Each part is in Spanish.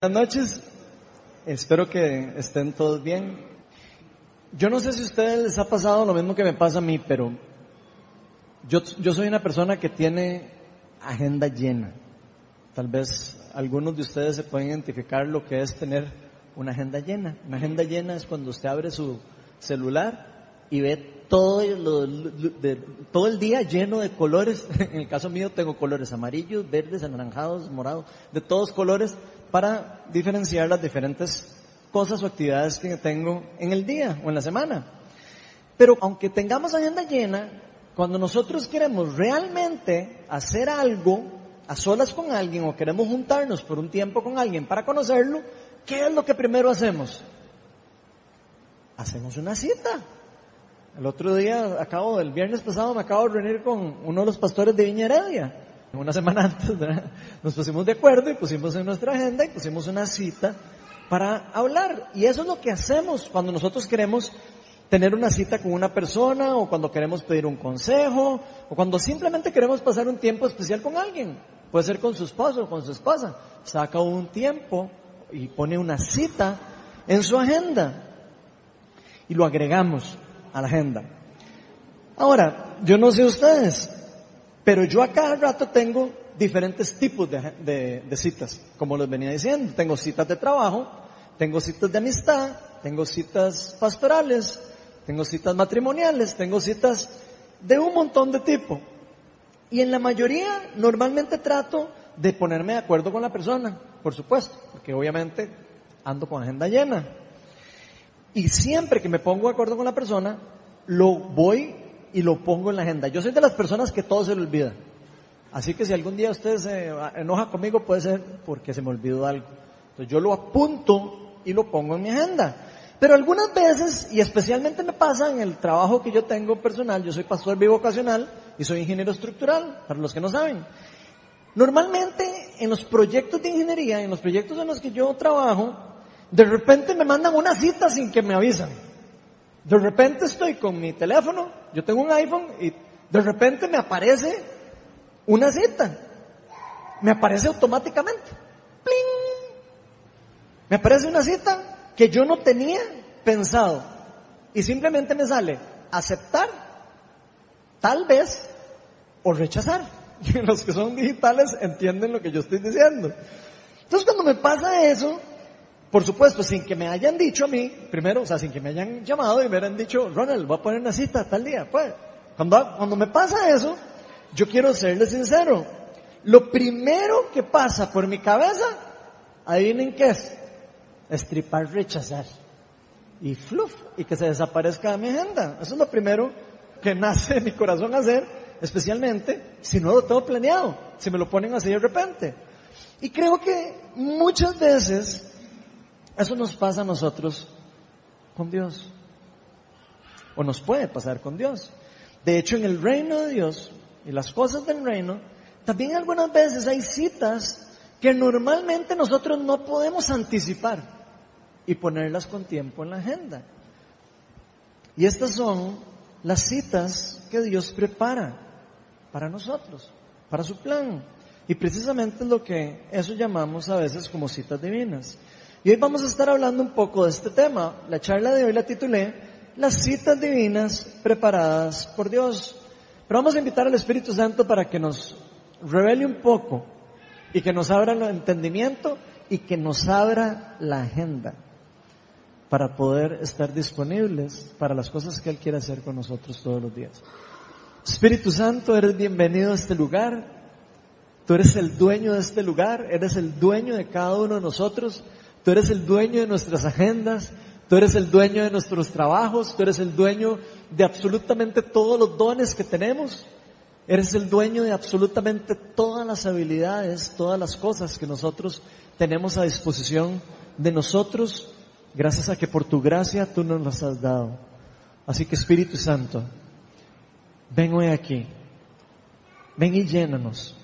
Buenas noches, espero que estén todos bien. Yo no sé si a ustedes les ha pasado lo mismo que me pasa a mí, pero yo, soy una persona que tiene agenda llena. Tal vez algunos de ustedes se pueden identificar lo que es tener una agenda llena. Una agenda llena es cuando usted abre su celular y ve todo, todo el día lleno de colores. En el caso mío tengo colores amarillos, verdes, anaranjados, morados, de todos colores para diferenciar las diferentes cosas o actividades que tengo en el día o en la semana. Pero aunque tengamos agenda llena, cuando nosotros queremos realmente hacer algo a solas con alguien o queremos juntarnos por un tiempo con alguien para conocerlo, ¿qué es lo que primero hacemos? Hacemos una cita. El otro día, acabo, el viernes pasado me acabo de reunir con uno de los pastores de Viña Heredia una semana antes, nos pusimos de acuerdo y pusimos en nuestra agenda y pusimos una cita para hablar. Y eso es lo que hacemos cuando nosotros queremos tener una cita con una persona o cuando queremos pedir un consejo o cuando simplemente queremos pasar un tiempo especial con alguien. Puede ser con su esposo o con su esposa. Saca un tiempo y pone una cita en su agenda y lo agregamos a la agenda. Ahora, yo no sé ustedes, pero yo a cada rato tengo diferentes tipos de, citas, como les venía diciendo. Tengo citas de trabajo, tengo citas de amistad, tengo citas pastorales, tengo citas matrimoniales, tengo citas de un montón de tipo. Y en la mayoría normalmente trato de ponerme de acuerdo con la persona, por supuesto, porque obviamente ando con agenda llena. Y siempre que me pongo de acuerdo con la persona, lo voy y lo pongo en la agenda. Yo soy de las personas que todo se le olvida. Así que si algún día usted se enoja conmigo puede ser porque se me olvidó algo. Entonces yo lo apunto y lo pongo en mi agenda. Pero algunas veces, y especialmente me pasa en el trabajo que yo tengo personal, yo soy pastor bivocacional y soy ingeniero estructural, para los que no saben. Normalmente en los proyectos de ingeniería, en los proyectos en los que yo trabajo, de repente me mandan una cita sin que me avisan. De repente estoy con mi teléfono, yo tengo un iPhone y de repente me aparece una cita. Me aparece automáticamente. ¡Pling! Me aparece una cita que yo no tenía pensado. Y simplemente me sale aceptar, tal vez, o rechazar. Y los que son digitales entienden lo que yo estoy diciendo. Entonces cuando me pasa eso, por supuesto, sin que me hayan dicho a mí, primero, o sea, sin que me hayan llamado y me hayan dicho, Ronald, voy a poner una cita tal día. Pues, cuando, cuando me pasa eso, yo quiero serle sincero. Lo primero que pasa por mi cabeza, adivinen qué es. Estripar, rechazar. Y fluff, y que se desaparezca de mi agenda. Eso es lo primero que nace de mi corazón hacer, especialmente si no lo tengo planeado, si me lo ponen así de repente. Y creo que muchas veces eso nos pasa a nosotros con Dios. O nos puede pasar con Dios. De hecho, en el reino de Dios y las cosas del reino, también algunas veces hay citas que normalmente nosotros no podemos anticipar y ponerlas con tiempo en la agenda. Y estas son las citas que Dios prepara para nosotros, para su plan. Y precisamente lo que eso llamamos a veces como citas divinas. Hoy vamos a estar hablando un poco de este tema. La charla de hoy la titulé Las citas divinas preparadas por Dios. Pero vamos a invitar al Espíritu Santo para que nos revele un poco y que nos abra el entendimiento y que nos abra la agenda para poder estar disponibles para las cosas que Él quiere hacer con nosotros todos los días. Espíritu Santo, eres bienvenido a este lugar. Tú eres el dueño de este lugar, eres el dueño de cada uno de nosotros. Tú eres el dueño de nuestras agendas, tú eres el dueño de nuestros trabajos, tú eres el dueño de absolutamente todos los dones que tenemos. Eres el dueño de absolutamente todas las habilidades, todas las cosas que nosotros tenemos a disposición de nosotros, gracias a que por tu gracia tú nos las has dado. Así que Espíritu Santo, ven hoy aquí, ven y llénanos,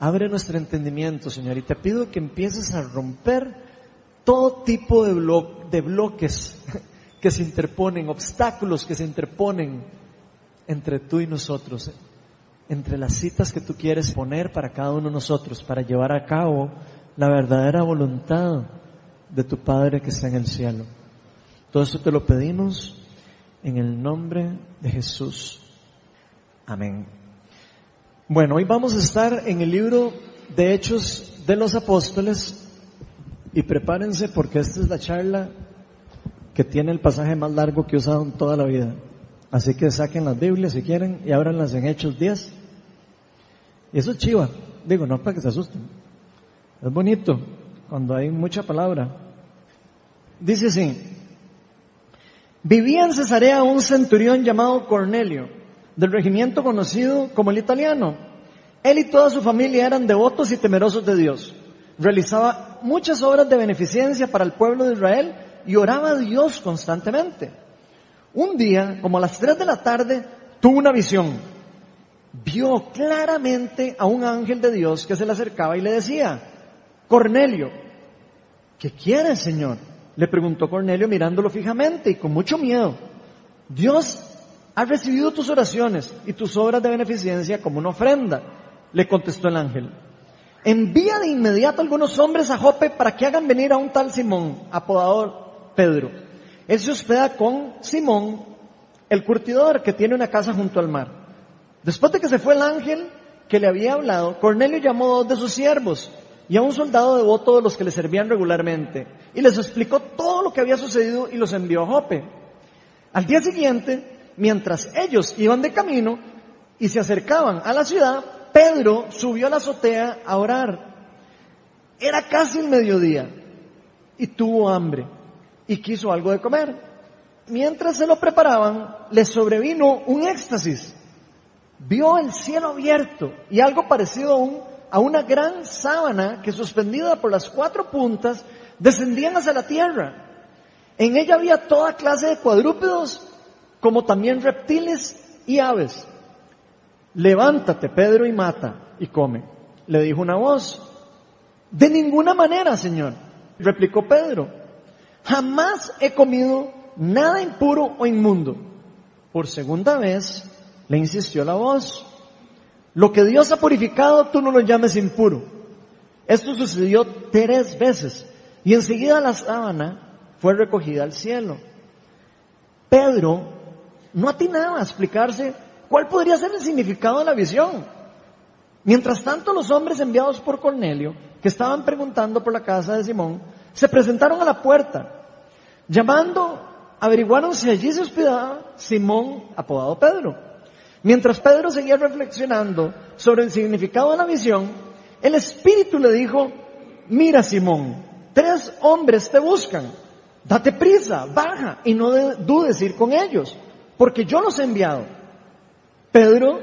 abre nuestro entendimiento, Señor, y te pido que empieces a romper todo tipo de, de bloques que se interponen, obstáculos que se interponen entre tú y nosotros, entre las citas que tú quieres poner para cada uno de nosotros, para llevar a cabo la verdadera voluntad de tu Padre que está en el cielo. Todo esto te lo pedimos en el nombre de Jesús. Amén. Bueno, hoy vamos a estar en el libro de Hechos de los Apóstoles y prepárense porque esta es la charla que tiene el pasaje más largo que he usado en toda la vida. Así que saquen las Biblias si quieren y ábranlas en Hechos 10. Y eso es chiva. Digo, no para que se asusten. Es bonito cuando hay mucha palabra. Dice así. Vivía en Cesarea un centurión llamado Cornelio, del regimiento conocido como el italiano. Él y toda su familia eran devotos y temerosos de Dios. Realizaba muchas obras de beneficencia para el pueblo de Israel y oraba a Dios constantemente. Un día, como a las 3 de la tarde, tuvo una visión. Vio claramente a un ángel de Dios que se le acercaba y le decía, Cornelio, ¿qué quieres, Señor? Le preguntó Cornelio mirándolo fijamente y con mucho miedo. Dios ha recibido tus oraciones y tus obras de beneficencia como una ofrenda, le contestó el ángel. Envía de inmediato algunos hombres a Jope para que hagan venir a un tal Simón, apodado Pedro. Él se hospeda con Simón, el curtidor que tiene una casa junto al mar. Después de que se fue el ángel que le había hablado, Cornelio llamó a dos de sus siervos y a un soldado devoto de los que le servían regularmente y les explicó todo lo que había sucedido y los envió a Jope. Al día siguiente, mientras ellos iban de camino y se acercaban a la ciudad, Pedro subió a la azotea a orar. Era casi el mediodía y tuvo hambre y quiso algo de comer. Mientras se lo preparaban, le sobrevino un éxtasis. Vio el cielo abierto y algo parecido a, a una gran sábana que suspendida por las cuatro puntas descendían hacia la tierra. En ella había toda clase de cuadrúpedos, como también reptiles y aves. Levántate, Pedro, y mata y come. Le dijo una voz. De ninguna manera, Señor, replicó Pedro. Jamás he comido nada impuro o inmundo. Por segunda vez le insistió la voz. Lo que Dios ha purificado, tú no lo llames impuro. Esto sucedió tres veces y enseguida la sábana fue recogida al cielo. Pedro no atinaba a explicarse ¿Cuál podría ser el significado de la visión? Mientras tanto, los hombres enviados por Cornelio, que estaban preguntando por la casa de Simón, se presentaron a la puerta. Llamando, averiguaron si allí se hospedaba Simón, apodado Pedro. Mientras Pedro seguía reflexionando sobre el significado de la visión, el Espíritu le dijo, mira Simón, tres hombres te buscan, date prisa, baja y no dudes ir con ellos, porque yo los he enviado. Pedro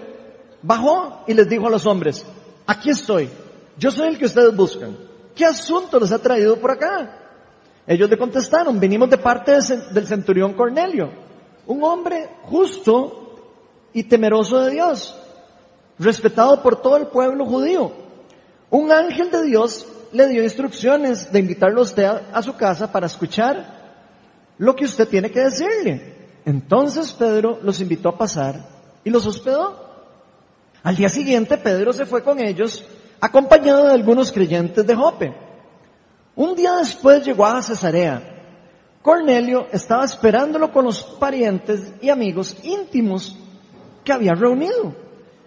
bajó y les dijo a los hombres, aquí estoy, yo soy el que ustedes buscan. ¿Qué asunto les ha traído por acá? Ellos le contestaron, venimos de parte del centurión Cornelio, un hombre justo y temeroso de Dios, respetado por todo el pueblo judío. Un ángel de Dios le dio instrucciones de invitarlo a usted a, su casa para escuchar lo que usted tiene que decirle. Entonces Pedro los invitó a pasar y los hospedó. Al día siguiente Pedro se fue con ellos acompañado de algunos creyentes de Jope. Un día después llegó a Cesarea. Cornelio estaba esperándolo con los parientes y amigos íntimos que había reunido.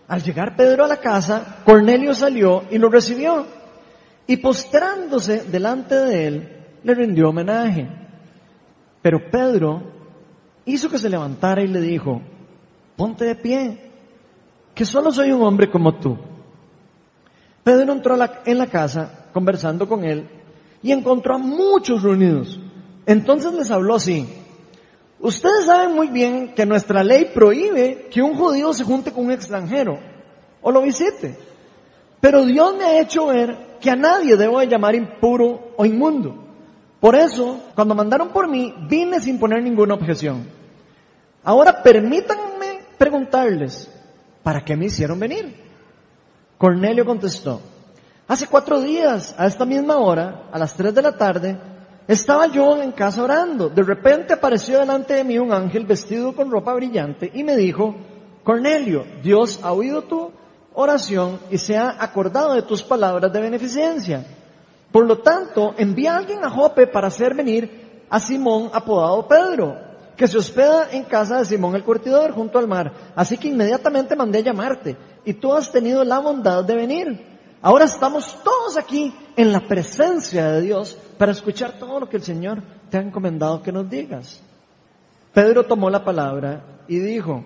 Al llegar Pedro a la casa, Cornelio salió y lo recibió y postrándose delante de él, le rindió homenaje. Pero Pedro hizo que se levantara y le dijo, ponte de pie, que solo soy un hombre como tú. Pedro entró en la casa conversando con él y encontró a muchos reunidos. Entonces les habló así. Ustedes saben muy bien que nuestra ley prohíbe que un judío se junte con un extranjero o lo visite. Pero Dios me ha hecho ver que a nadie debo de llamar impuro o inmundo. Por eso, cuando mandaron por mí, vine sin poner ninguna objeción. Ahora permítanme preguntarles, ¿para qué me hicieron venir? Cornelio contestó, hace cuatro días, a esta misma hora, a las tres de la tarde, estaba yo en casa orando. De repente apareció delante de mí un ángel vestido con ropa brillante y me dijo, Cornelio, Dios ha oído tu oración y se ha acordado de tus palabras de beneficencia. Por lo tanto, envía a alguien a Jope para hacer venir a Simón apodado Pedro, que se hospeda en casa de Simón el curtidor junto al mar. Así que inmediatamente mandé a llamarte y tú has tenido la bondad de venir. Ahora estamos todos aquí en la presencia de Dios para escuchar todo lo que el Señor te ha encomendado que nos digas. Pedro tomó la palabra y dijo,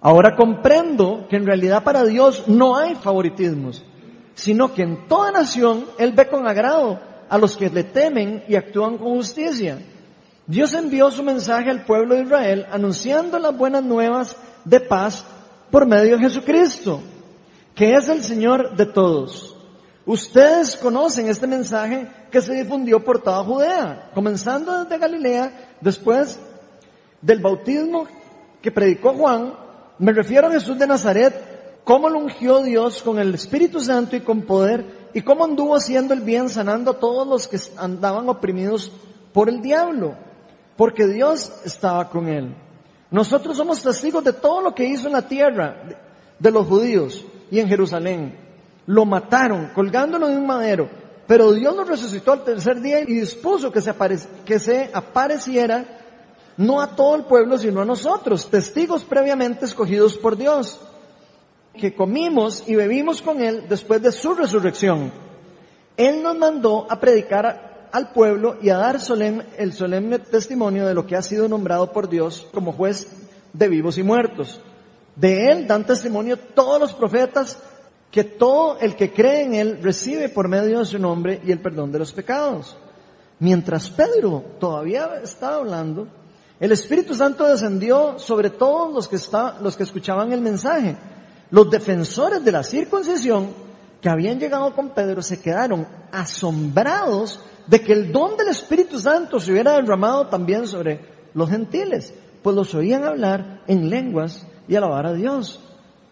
ahora comprendo que en realidad para Dios no hay favoritismos sino que en toda nación Él ve con agrado a los que le temen y actúan con justicia. Dios envió su mensaje al pueblo de Israel anunciando las buenas nuevas de paz por medio de Jesucristo, que es el Señor de todos. Ustedes conocen este mensaje que se difundió por toda Judea, comenzando desde Galilea, después del bautismo que predicó Juan, me refiero a Jesús de Nazaret, cómo lo ungió Dios con el Espíritu Santo y con poder, y cómo anduvo haciendo el bien, sanando a todos los que andaban oprimidos por el diablo, porque Dios estaba con él. Nosotros somos testigos de todo lo que hizo en la tierra de los judíos y en Jerusalén. Lo mataron colgándolo de un madero, pero Dios lo resucitó al tercer día y dispuso que se, que se apareciera no a todo el pueblo, sino a nosotros, testigos previamente escogidos por Dios que comimos y bebimos con Él después de su resurrección. Él nos mandó a predicar al pueblo y a dar el solemne testimonio de lo que ha sido nombrado por Dios como juez de vivos y muertos. De Él dan testimonio todos los profetas que todo el que cree en Él recibe por medio de su nombre y el perdón de los pecados. Mientras Pedro todavía estaba hablando, el Espíritu Santo descendió sobre todos los que, los que escuchaban el mensaje. Los defensores de la circuncisión que habían llegado con Pedro se quedaron asombrados de que el don del Espíritu Santo se hubiera derramado también sobre los gentiles, pues los oían hablar en lenguas y alabar a Dios.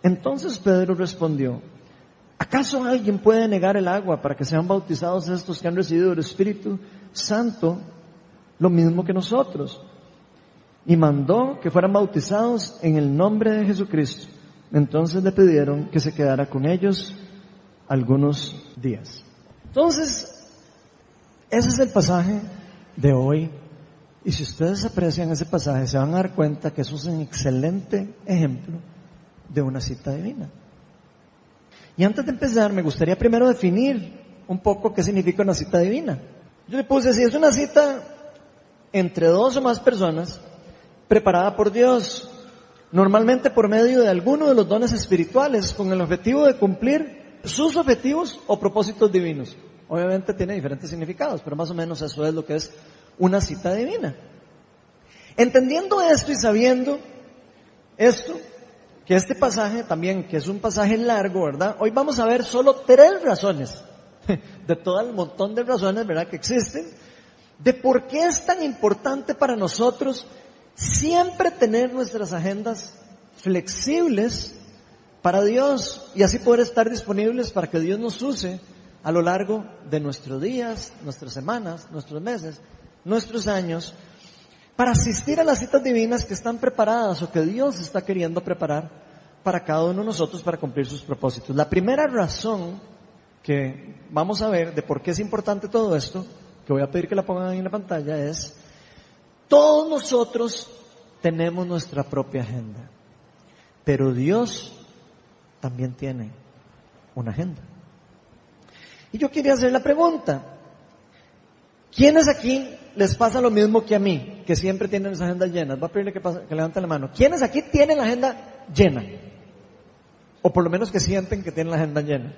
Entonces Pedro respondió, ¿acaso alguien puede negar el agua para que sean bautizados estos que han recibido el Espíritu Santo lo mismo que nosotros? Y mandó que fueran bautizados en el nombre de Jesucristo. Entonces le pidieron que se quedara con ellos algunos días. Entonces, ese es el pasaje de hoy. Y si ustedes aprecian ese pasaje, se van a dar cuenta que eso es un excelente ejemplo de una cita divina. Y antes de empezar, me gustaría primero definir un poco qué significa una cita divina. Yo le puse, si es una cita entre dos o más personas, preparada por Dios, normalmente por medio de alguno de los dones espirituales, con el objetivo de cumplir sus objetivos o propósitos divinos. Obviamente tiene diferentes significados, pero más o menos eso es lo que es una cita divina. Entendiendo esto y sabiendo esto, que este pasaje también, que es un pasaje largo, ¿verdad? Hoy vamos a ver solo tres razones, de todo el montón de razones, ¿verdad?, que existen, de por qué es tan importante para nosotros siempre tener nuestras agendas flexibles para Dios y así poder estar disponibles para que Dios nos use a lo largo de nuestros días, nuestras semanas, nuestros meses, nuestros años, para asistir a las citas divinas que están preparadas o que Dios está queriendo preparar para cada uno de nosotros para cumplir sus propósitos. La primera razón que vamos a ver de por qué es importante todo esto, que voy a pedir que la pongan ahí en la pantalla, es todos nosotros tenemos nuestra propia agenda, pero Dios también tiene una agenda. Y yo quería hacer la pregunta, ¿quiénes aquí les pasa lo mismo que a mí, que siempre tienen esa agenda llena? Voy a pedirle que levanten la mano. ¿Quiénes aquí tienen la agenda llena? O por lo menos que sienten que tienen la agenda llena.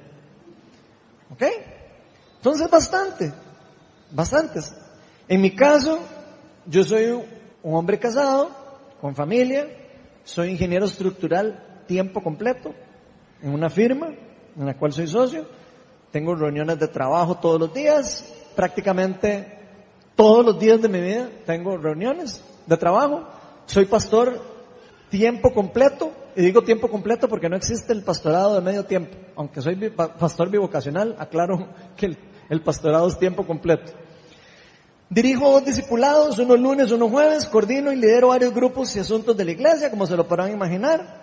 ¿Ok? Entonces bastante, bastantes. En mi caso, yo soy un hombre casado, con familia, soy ingeniero estructural tiempo completo en una firma en la cual soy socio, tengo reuniones de trabajo todos los días, prácticamente todos los días de mi vida tengo reuniones de trabajo, soy pastor tiempo completo, y digo tiempo completo porque no existe el pastorado de medio tiempo, aunque soy pastor bivocacional, aclaro que el pastorado es tiempo completo. Dirijo dos discipulados, unos lunes, unos jueves, coordino y lidero varios grupos y asuntos de la iglesia, como se lo podrán imaginar.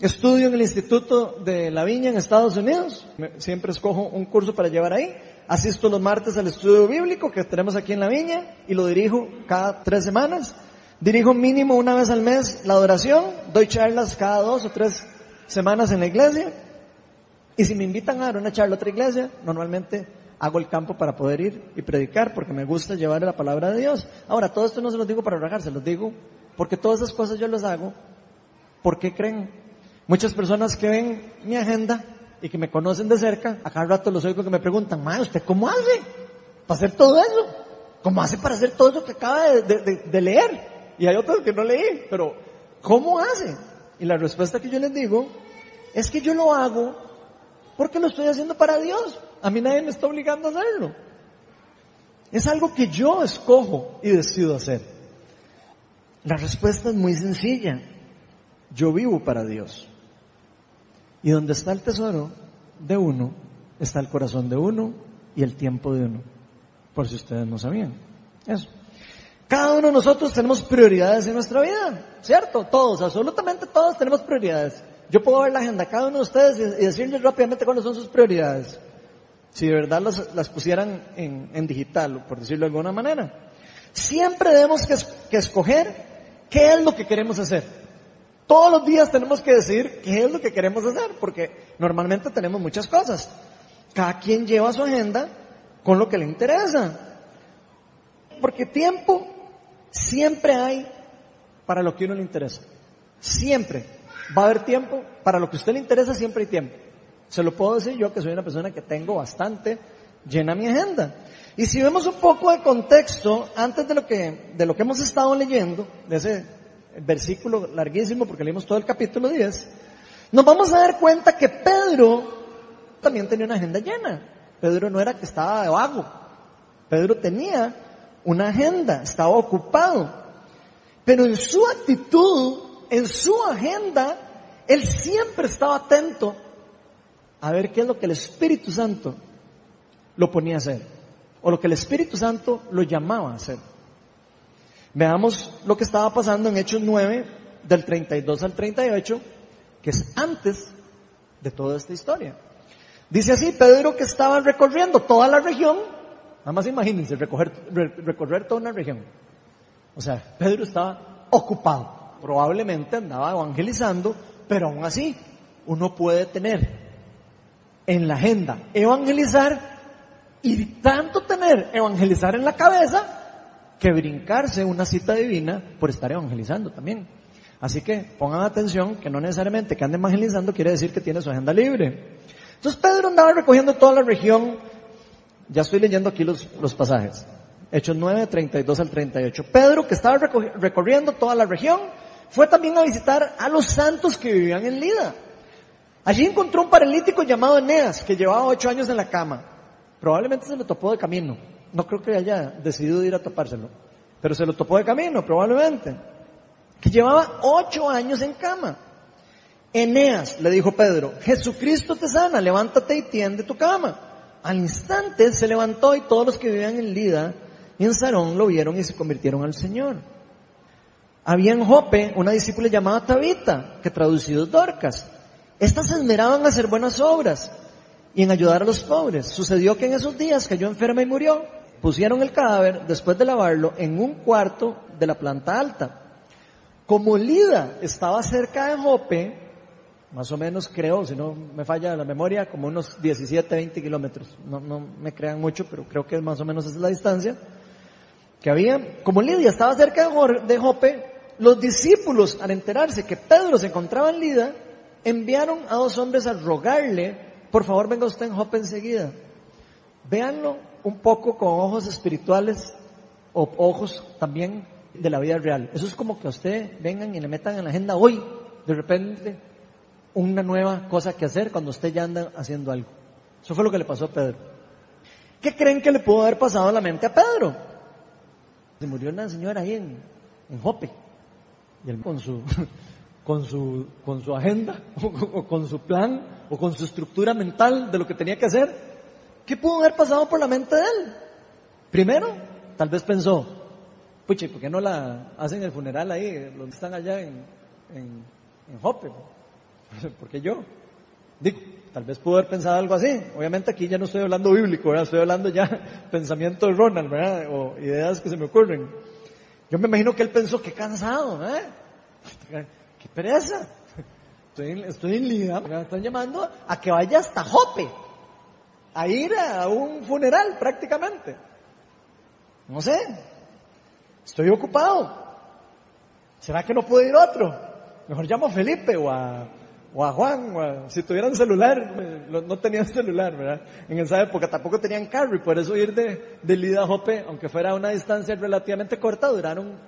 Estudio en el Instituto de la Viña en Estados Unidos. Siempre escojo un curso para llevar ahí. Asisto los martes al estudio bíblico que tenemos aquí en la Viña y lo dirijo cada tres semanas. Dirijo mínimo una vez al mes la adoración. Doy charlas cada dos o tres semanas en la iglesia. Y si me invitan a dar una charla a otra iglesia, normalmente hago el campo para poder ir y predicar porque me gusta llevar la palabra de Dios. Ahora, todo esto no se los digo para rajar, se los digo porque todas esas cosas yo las hago. ¿Por qué creen? Muchas personas que ven mi agenda y que me conocen de cerca, a cada rato los oigo que me preguntan, ma, ¿usted cómo hace para hacer todo eso? ¿Cómo hace para hacer todo eso que acaba de, leer? Y hay otros que no leí, pero ¿cómo hace? Y la respuesta que yo les digo es que yo lo hago porque lo estoy haciendo para Dios. A mí nadie me está obligando a hacerlo. Es algo que yo escojo y decido hacer. La respuesta es muy sencilla. Yo vivo para Dios. Y donde está el tesoro de uno, está el corazón de uno y el tiempo de uno. Por si ustedes no sabían. Eso. Cada uno de nosotros tenemos prioridades en nuestra vida, ¿cierto? Todos, absolutamente todos tenemos prioridades. Yo puedo ver la agenda cada uno de ustedes y decirles rápidamente cuáles son sus prioridades. Si de verdad las, pusieran en, digital, por decirlo de alguna manera. Siempre debemos que, que escoger qué es lo que queremos hacer. Todos los días tenemos que decir qué es lo que queremos hacer, porque normalmente tenemos muchas cosas. Cada quien lleva su agenda con lo que le interesa. Porque tiempo siempre hay para lo que uno le interesa. Siempre. Va a haber tiempo para lo que a usted le interesa, siempre hay tiempo. Se lo puedo decir yo que soy una persona que tengo bastante llena mi agenda. Y si vemos un poco de contexto antes de lo que, de lo que hemos estado leyendo, de ese versículo larguísimo porque leímos todo el capítulo 10, nos vamos a dar cuenta que Pedro también tenía una agenda llena. Pedro no era que estaba vago. Pedro tenía una agenda, estaba ocupado. Pero en su actitud, en su agenda, él siempre estaba atento a ver qué es lo que el Espíritu Santo lo ponía a hacer. O lo que el Espíritu Santo lo llamaba a hacer. Veamos lo que estaba pasando en Hechos 9, del 32 al 38, que es antes de toda esta historia. Dice así, Pedro que estaba recorriendo toda la región, nada más imagínense, recorrer, recorrer toda una región. O sea, Pedro estaba ocupado, probablemente andaba evangelizando, pero aún así uno puede tener en la agenda evangelizar y tanto tener evangelizar en la cabeza que brincarse una cita divina por estar evangelizando también. Así que pongan atención que no necesariamente que ande evangelizando quiere decir que tiene su agenda libre. Entonces Pedro andaba recogiendo toda la región, ya estoy leyendo aquí los, los pasajes, Hechos 9, 32 al 38. Pedro, que estaba recorriendo toda la región, fue también a visitar a los santos que vivían en Lida. Allí encontró un paralítico llamado Eneas, que llevaba ocho años en la cama. Probablemente se lo topó de camino no creo que haya decidido ir a topárselo, pero se lo topó de camino probablemente, que llevaba ocho años en cama. Eneas, le dijo Pedro, Jesucristo te sana, levántate y tiende tu cama. Al instante se levantó y todos los que vivían en Lida y en Sarón lo vieron y se convirtieron al Señor. Había en Jope una discípula llamada Tabita, que traducido es Dorcas. Estas se esmeraban a hacer buenas obras y en ayudar a los pobres. Sucedió que en esos días cayó enferma y murió pusieron el cadáver, después de lavarlo, en un cuarto de la planta alta. Como Lida estaba cerca de Jope, más o menos creo, si no me falla la memoria, como unos 17, 20 kilómetros. No, no me crean mucho, pero creo que más o menos es la distancia que había. Como Lidia estaba cerca de Jope, los discípulos, al enterarse que Pedro se encontraba en Lida, enviaron a dos hombres a rogarle, por favor venga usted en Jope enseguida. Véanlo un poco con ojos espirituales o ojos también de la vida real. Eso es como que a usted vengan y le metan en la agenda hoy, de repente, una nueva cosa que hacer cuando usted ya anda haciendo algo. Eso fue lo que le pasó a Pedro. ¿Qué creen que le pudo haber pasado a la mente a Pedro? Se murió una señora ahí en, en Jope. Y él con su, con su, con su agenda, o con su plan, o con su estructura mental de lo que tenía que hacer, ¿Qué pudo haber pasado por la mente de él? Primero, tal vez pensó, puche, ¿por qué no la hacen el funeral ahí, donde están allá en, en, Jope? ¿Por qué yo? Digo, tal vez pudo haber pensado algo así. Obviamente aquí ya no estoy hablando bíblico, ¿verdad? Estoy hablando ya pensamiento de Ronald, ¿verdad? O ideas que se me ocurren. Yo me imagino que él pensó, qué cansado, ¿eh? Qué pereza. Estoy, estoy en Lida, me están llamando a que vaya hasta Jope, a ir a un funeral prácticamente. No sé, estoy ocupado. ¿Será que no puedo ir otro? Mejor llamo a Felipe o a, o a Juan, o si tuvieran celular, no tenían celular, ¿verdad? En esa época tampoco tenían carro y por eso ir de, de Lida a aunque fuera una distancia relativamente corta, duraron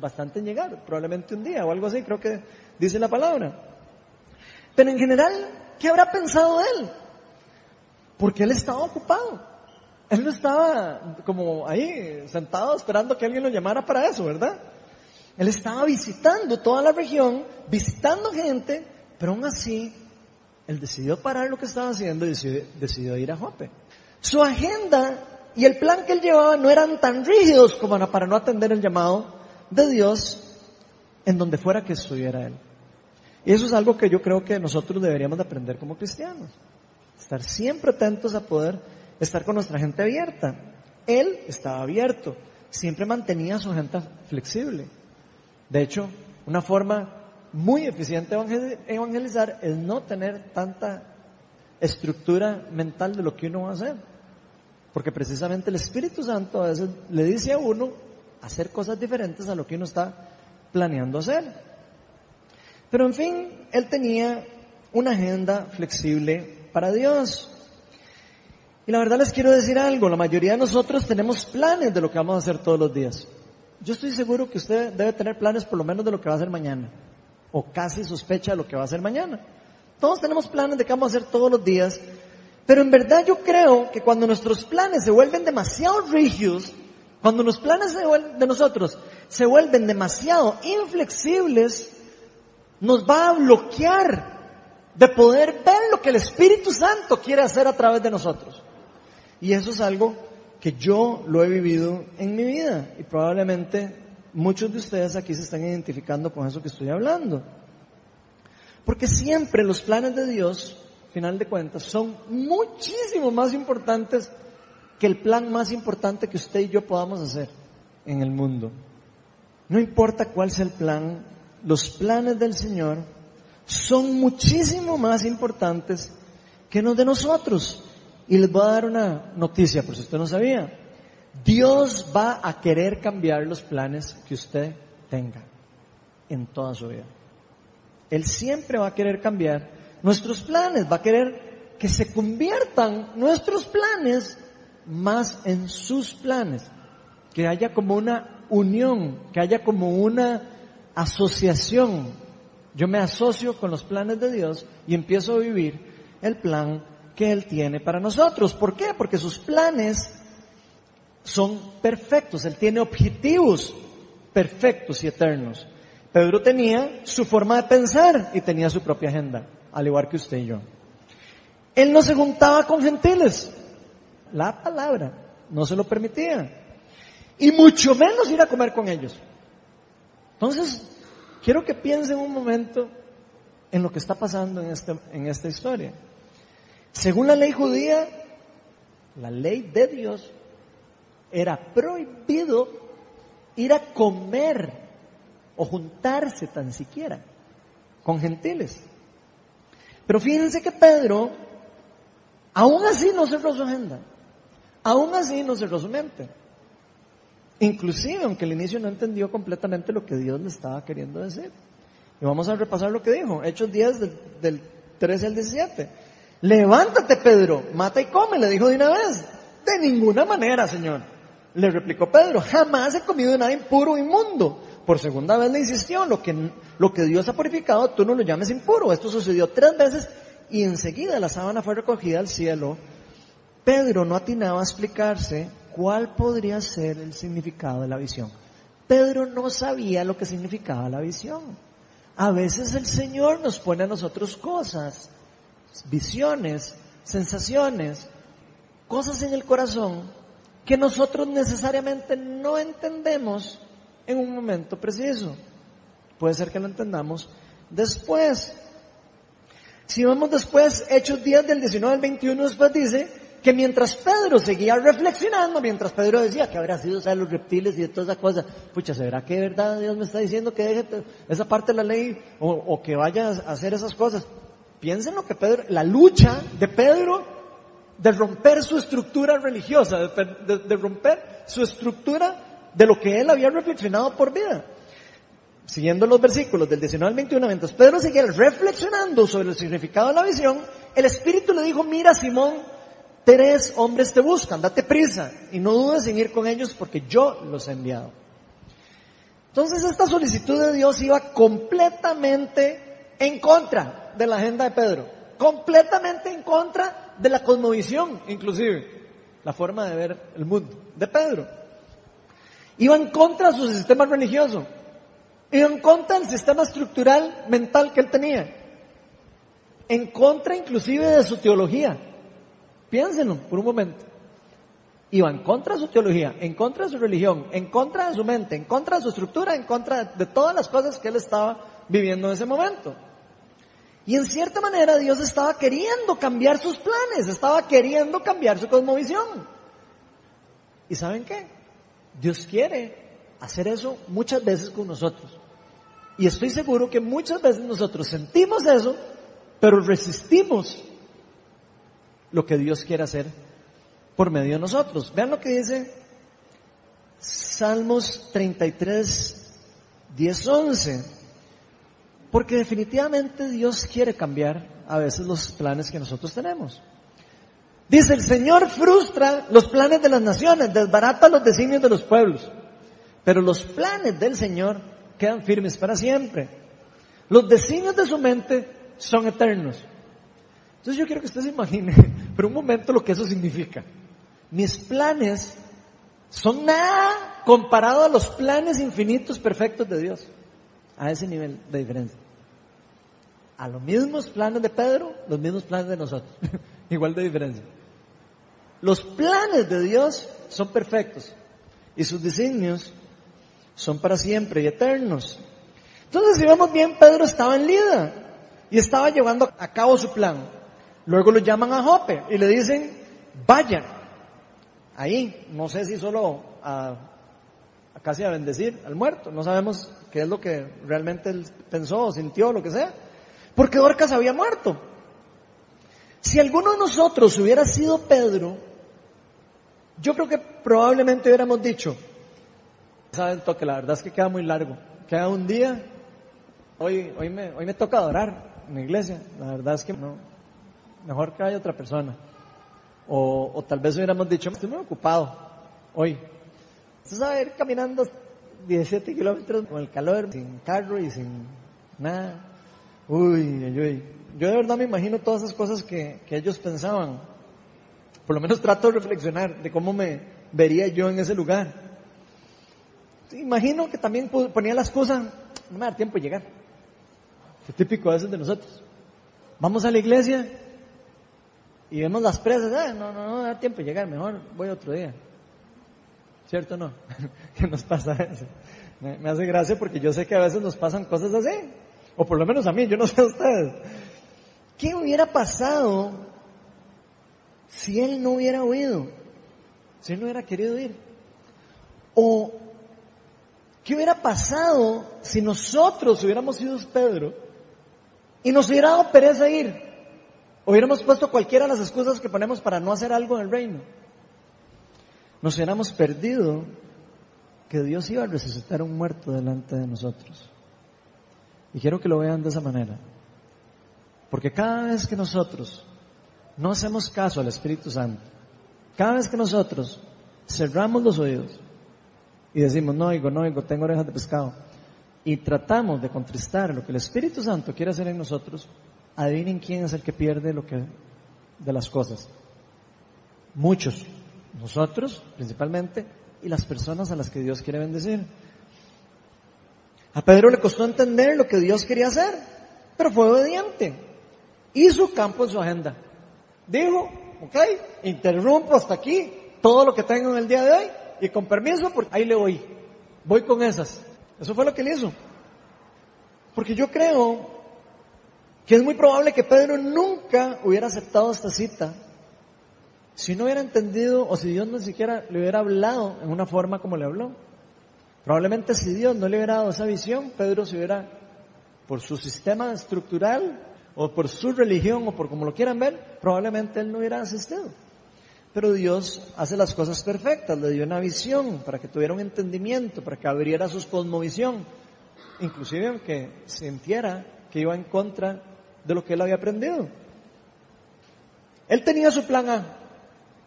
bastante en llegar, probablemente un día o algo así, creo que dice la palabra. Pero en general, ¿qué habrá pensado él? Porque él estaba ocupado. Él no estaba como ahí sentado esperando que alguien lo llamara para eso, ¿verdad? Él estaba visitando toda la región, visitando gente, pero aún así, él decidió parar lo que estaba haciendo y decidió, ir a Jope. Su agenda y el plan que él llevaba no eran tan rígidos como para no atender el llamado de Dios en donde fuera que estuviera él. Y eso es algo que yo creo que nosotros deberíamos de aprender como cristianos. Estar siempre atentos a poder estar con nuestra gente abierta. Él estaba abierto, siempre mantenía su agenda flexible. De hecho, una forma muy eficiente de evangelizar es no tener tanta estructura mental de lo que uno va a hacer. Porque precisamente el Espíritu Santo a veces le dice a uno hacer cosas diferentes a lo que uno está planeando hacer. Pero en fin, él tenía una agenda flexible para Dios. Y la verdad les quiero decir algo, la mayoría de nosotros tenemos planes de lo que vamos a hacer todos los días. Yo estoy seguro que usted debe tener planes por lo menos de lo que va a hacer mañana, o casi sospecha de lo que va a hacer mañana. Todos tenemos planes de qué vamos a hacer todos los días, pero en verdad yo creo que cuando nuestros planes se vuelven demasiado rígidos, cuando los planes de nosotros se vuelven demasiado inflexibles, nos va a bloquear de poder ver lo que el Espíritu Santo quiere hacer a través de nosotros. Y eso es algo que yo lo he vivido en mi vida y probablemente muchos de ustedes aquí se están identificando con eso que estoy hablando. Porque siempre los planes de Dios, final de cuentas, son muchísimo más importantes que el plan más importante que usted y yo podamos hacer en el mundo. No importa cuál sea el plan, los planes del Señor son muchísimo más importantes que los de nosotros. Y les voy a dar una noticia, por si usted no sabía. Dios va a querer cambiar los planes que usted tenga en toda su vida. Él siempre va a querer cambiar nuestros planes, va a querer que se conviertan nuestros planes más en sus planes, que haya como una unión, que haya como una asociación. Yo me asocio con los planes de Dios y empiezo a vivir el plan que Él tiene para nosotros. ¿Por qué? Porque sus planes son perfectos. Él tiene objetivos perfectos y eternos. Pedro tenía su forma de pensar y tenía su propia agenda, al igual que usted y yo. Él no se juntaba con gentiles la palabra no se lo permitía. Y mucho menos ir a comer con ellos. Entonces, quiero que piensen un momento en lo que está pasando en, este, en esta historia. Según la ley judía, la ley de Dios, era prohibido ir a comer o juntarse tan siquiera con gentiles. Pero fíjense que Pedro, aún así no cerró su agenda. Aún así no cerró su mente. Inclusive, aunque al inicio no entendió completamente lo que Dios le estaba queriendo decir. Y vamos a repasar lo que dijo. Hechos 10 del, del 13 al 17. Levántate, Pedro, mata y come, le dijo de una vez. De ninguna manera, Señor. Le replicó Pedro, jamás he comido nada impuro o inmundo. Por segunda vez le insistió, lo que, lo que Dios ha purificado, tú no lo llames impuro. Esto sucedió tres veces y enseguida la sábana fue recogida al cielo Pedro no atinaba a explicarse cuál podría ser el significado de la visión. Pedro no sabía lo que significaba la visión. A veces el Señor nos pone a nosotros cosas, visiones, sensaciones, cosas en el corazón que nosotros necesariamente no entendemos en un momento preciso. Puede ser que lo entendamos después. Si vamos después, Hechos 10 del 19 al 21, después dice que mientras Pedro seguía reflexionando, mientras Pedro decía que habrá sido o los reptiles y de todas esas cosas, pucha, ¿será que de verdad Dios me está diciendo que deje esa parte de la ley o, que vaya a hacer esas cosas? Piensen lo que Pedro, la lucha de Pedro de romper su estructura religiosa, de, romper su estructura de lo que él había reflexionado por vida. Siguiendo los versículos del 19 al 21, mientras Pedro seguía reflexionando sobre el significado de la visión, el Espíritu le dijo, mira Simón, tres hombres te buscan, date prisa y no dudes en ir con ellos porque yo los he enviado. Entonces esta solicitud de Dios iba completamente en contra de la agenda de Pedro, completamente en contra de la cosmovisión, inclusive, la forma de ver el mundo, de Pedro. Iba en contra de su sistema religioso, iba en contra del sistema estructural mental que él tenía, en contra inclusive de su teología. Piénsenlo por un momento. Iba en contra de su teología, en contra de su religión, en contra de su mente, en contra de su estructura, en contra de todas las cosas que él estaba viviendo en ese momento. Y en cierta manera Dios estaba queriendo cambiar sus planes, estaba queriendo cambiar su cosmovisión. ¿Y saben qué? Dios quiere hacer eso muchas veces con nosotros. Y estoy seguro que muchas veces nosotros sentimos eso, pero resistimos lo que Dios quiere hacer por medio de nosotros. Vean lo que dice Salmos 33, 10, 11. Porque definitivamente Dios quiere cambiar a veces los planes que nosotros tenemos. Dice, el Señor frustra los planes de las naciones, desbarata los designios de los pueblos, pero los planes del Señor quedan firmes para siempre. Los designios de su mente son eternos. Entonces yo quiero que usted se imagine por un momento lo que eso significa. Mis planes son nada comparado a los planes infinitos perfectos de Dios a ese nivel de diferencia. A los mismos planes de Pedro, los mismos planes de nosotros. Igual de diferencia. Los planes de Dios son perfectos y sus designios son para siempre y eternos. Entonces, si vemos bien, Pedro estaba en Lida y estaba llevando a cabo su plan. Luego lo llaman a Jope y le dicen, vayan. Ahí, no sé si solo a casi a bendecir al muerto. No sabemos qué es lo que realmente él pensó sintió, lo que sea. Porque Dorcas había muerto. Si alguno de nosotros hubiera sido Pedro, yo creo que probablemente hubiéramos dicho, saben toque, la verdad es que queda muy largo. Queda un día, hoy, hoy, me, hoy me toca adorar en la iglesia, la verdad es que no, mejor que haya otra persona. O, o tal vez hubiéramos dicho, estoy muy ocupado hoy, Usted sabe ir caminando 17 kilómetros con el calor, sin carro y sin nada. Uy, uy, Yo de verdad me imagino todas esas cosas que, que ellos pensaban. Por lo menos trato de reflexionar de cómo me vería yo en ese lugar. Imagino que también ponía las cosas, no me da tiempo de llegar. Qué típico a veces de nosotros. Vamos a la iglesia y vemos las presas, ah, no, no, no da tiempo de llegar, mejor voy otro día. ¿Cierto o no? ¿Qué nos pasa eso? Me, me, hace gracia porque yo sé que a veces nos pasan cosas así. O por lo menos a mí, yo no sé a ustedes. ¿Qué hubiera pasado si él no hubiera oído? Si él no hubiera querido ir. O ¿qué hubiera pasado si nosotros hubiéramos sido Pedro y nos hubiera dado pereza ir? Hubiéramos puesto cualquiera de las excusas que ponemos para no hacer algo en el reino nos hubiéramos perdido que Dios iba a resucitar a un muerto delante de nosotros. Y quiero que lo vean de esa manera. Porque cada vez que nosotros no hacemos caso al Espíritu Santo, cada vez que nosotros cerramos los oídos y decimos, no oigo, no oigo, tengo orejas de pescado, y tratamos de contristar lo que el Espíritu Santo quiere hacer en nosotros, adivinen quién es el que pierde lo que de las cosas. Muchos. Nosotros, principalmente, y las personas a las que Dios quiere bendecir. A Pedro le costó entender lo que Dios quería hacer, pero fue obediente. Hizo campo en su agenda. Dijo, ok, interrumpo hasta aquí todo lo que tengo en el día de hoy y con permiso, porque ahí le voy. Voy con esas. Eso fue lo que él hizo. Porque yo creo que es muy probable que Pedro nunca hubiera aceptado esta cita si no hubiera entendido o si Dios no siquiera le hubiera hablado en una forma como le habló. Probablemente si Dios no le hubiera dado esa visión, Pedro se hubiera, por su sistema estructural o por su religión o por como lo quieran ver, probablemente él no hubiera asistido. Pero Dios hace las cosas perfectas, le dio una visión para que tuviera un entendimiento, para que abriera su cosmovisión, inclusive aunque sintiera que iba en contra de lo que él había aprendido. Él tenía su plan A,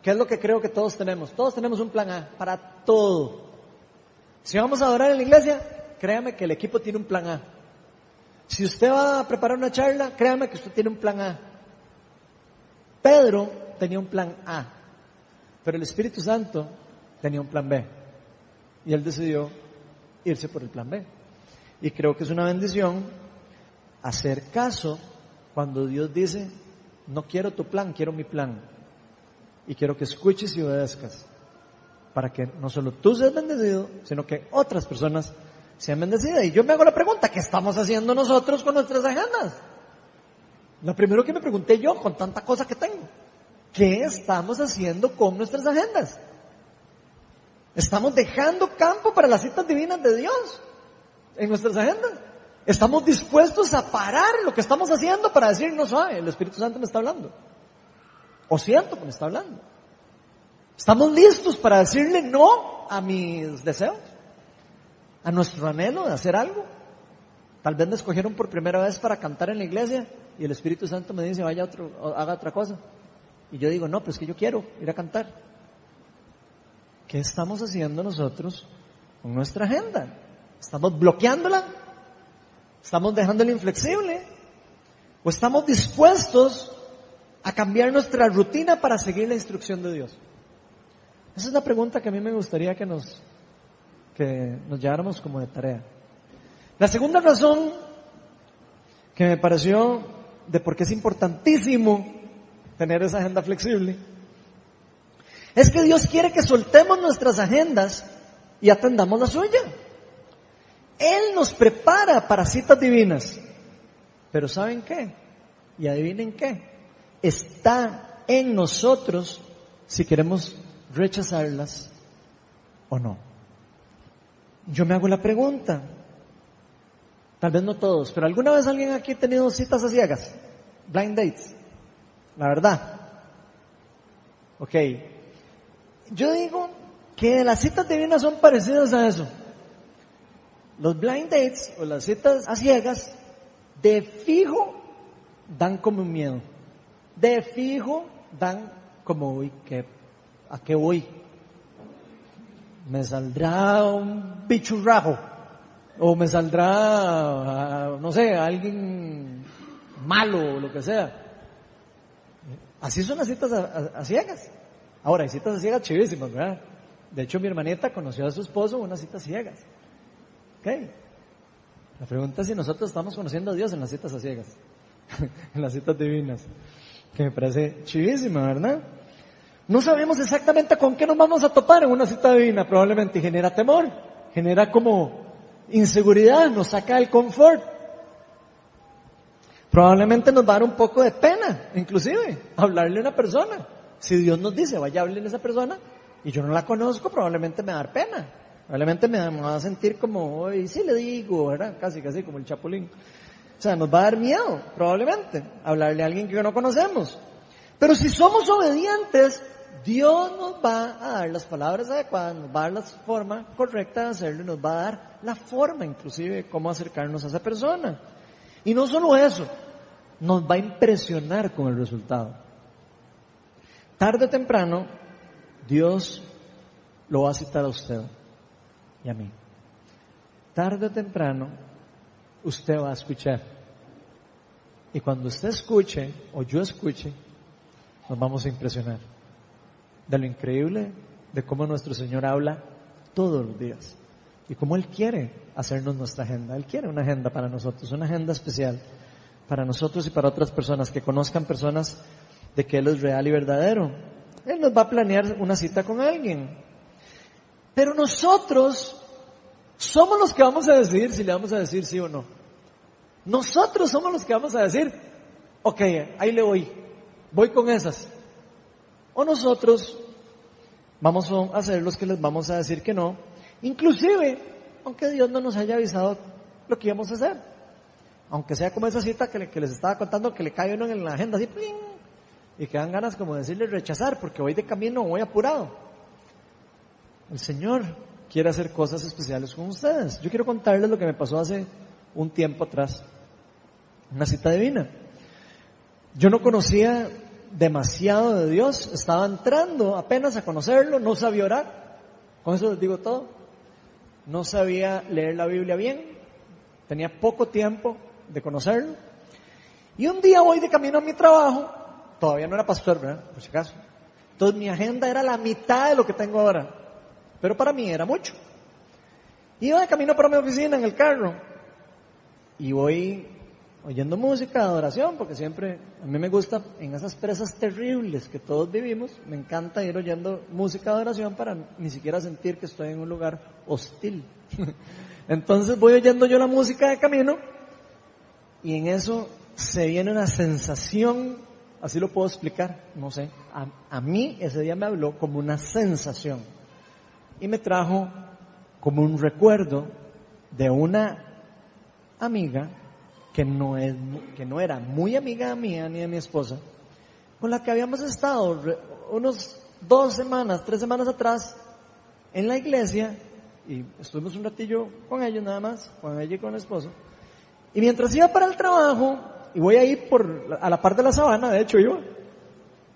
que es lo que creo que todos tenemos. Todos tenemos un plan A para todo. Si vamos a adorar en la iglesia, créame que el equipo tiene un plan A. Si usted va a preparar una charla, créame que usted tiene un plan A. Pedro tenía un plan A, pero el Espíritu Santo tenía un plan B. Y él decidió irse por el plan B. Y creo que es una bendición hacer caso cuando Dios dice, no quiero tu plan, quiero mi plan. Y quiero que escuches y obedezcas. Para que no solo tú seas bendecido, sino que otras personas sean bendecidas. Y yo me hago la pregunta, ¿qué estamos haciendo nosotros con nuestras agendas? Lo primero que me pregunté yo con tanta cosa que tengo, ¿qué estamos haciendo con nuestras agendas? ¿Estamos dejando campo para las citas divinas de Dios en nuestras agendas? ¿Estamos dispuestos a parar lo que estamos haciendo para decir, no sabe, el Espíritu Santo me está hablando? O siento que me está hablando. ¿Estamos listos para decirle no a mis deseos? ¿A nuestro anhelo de hacer algo? Tal vez me escogieron por primera vez para cantar en la iglesia y el Espíritu Santo me dice, vaya otro, haga otra cosa. Y yo digo, no, pues que yo quiero ir a cantar. ¿Qué estamos haciendo nosotros con nuestra agenda? ¿Estamos bloqueándola? ¿Estamos dejándola inflexible? ¿O estamos dispuestos a cambiar nuestra rutina para seguir la instrucción de Dios? Esa es la pregunta que a mí me gustaría que nos, que nos lleváramos como de tarea. La segunda razón que me pareció de por qué es importantísimo tener esa agenda flexible es que Dios quiere que soltemos nuestras agendas y atendamos la suya. Él nos prepara para citas divinas. Pero ¿saben qué? Y adivinen qué. Está en nosotros si queremos rechazarlas o no. Yo me hago la pregunta. Tal vez no todos, pero ¿alguna vez alguien aquí ha tenido citas a ciegas? Blind dates. La verdad. Ok. Yo digo que las citas divinas son parecidas a eso. Los blind dates o las citas a ciegas de fijo dan como miedo. De fijo dan como, uy, ¿qué, ¿a qué voy? Me saldrá un bichurrajo o me saldrá, no sé, alguien malo o lo que sea. Así son las citas a, ciegas. Ahora, hay citas a ciegas chivísimas, ¿verdad? De hecho, mi hermanita conoció a su esposo en unas citas ciegas. La pregunta es si nosotros estamos conociendo a Dios en las citas a ciegas, en las citas divinas, que me parece chivísima, ¿verdad? No sabemos exactamente con qué nos vamos a topar en una cita divina, probablemente genera temor, genera como inseguridad, nos saca del confort. Probablemente nos va a dar un poco de pena, inclusive, hablarle a una persona. Si Dios nos dice, vaya a hablarle a esa persona, y yo no la conozco, probablemente me va a dar pena. Probablemente me va a sentir como, hoy sí le digo, ¿verdad? Casi, casi como el chapulín. O sea, nos va a dar miedo, probablemente, hablarle a alguien que no conocemos. Pero si somos obedientes, Dios nos va a dar las palabras adecuadas, nos va a dar la forma correcta de hacerlo, nos va a dar la forma inclusive cómo acercarnos a esa persona. Y no solo eso, nos va a impresionar con el resultado. Tarde o temprano, Dios lo va a citar a usted y a mí. Tarde o temprano, usted va a escuchar. Y cuando usted escuche, o yo escuche, nos vamos a impresionar de lo increíble de cómo nuestro Señor habla todos los días y cómo Él quiere hacernos nuestra agenda. Él quiere una agenda para nosotros, una agenda especial para nosotros y para otras personas que conozcan personas de que Él es real y verdadero. Él nos va a planear una cita con alguien. Pero nosotros somos los que vamos a decidir si le vamos a decir sí o no. Nosotros somos los que vamos a decir, ok, ahí le voy, voy con esas. O nosotros vamos a hacer los que les vamos a decir que no, inclusive, aunque Dios no nos haya avisado lo que íbamos a hacer. Aunque sea como esa cita que, les estaba contando, que le cae uno en la agenda así, y que dan ganas como de decirle rechazar, porque voy de camino, voy apurado. El Señor quiere hacer cosas especiales con ustedes. Yo quiero contarles lo que me pasó hace un tiempo atrás. Una cita divina. Yo no conocía demasiado de Dios, estaba entrando apenas a conocerlo, no sabía orar, con eso les digo todo, no sabía leer la Biblia bien, tenía poco tiempo de conocerlo, y un día voy de camino a mi trabajo, todavía no era pastor, ¿verdad? Por si acaso. Entonces mi agenda era la mitad de lo que tengo ahora, pero para mí era mucho. Iba de camino para mi oficina en el carro, y voy oyendo música, adoración, porque siempre a mí me gusta en esas presas terribles que todos vivimos, me encanta ir oyendo música adoración para ni siquiera sentir que estoy en un lugar hostil. Entonces voy oyendo yo la música de camino y en eso se viene una sensación, así lo puedo explicar, no sé, a, a mí ese día me habló como una sensación y me trajo como un recuerdo de una amiga que no, es, que no era muy amiga mía ni de mi esposa, con la que habíamos estado unos dos semanas, tres semanas atrás en la iglesia y estuvimos un ratillo con ellos nada más, con ella y con el esposo. Y mientras iba para el trabajo, y voy a ir por, a la parte de la sabana, de hecho iba,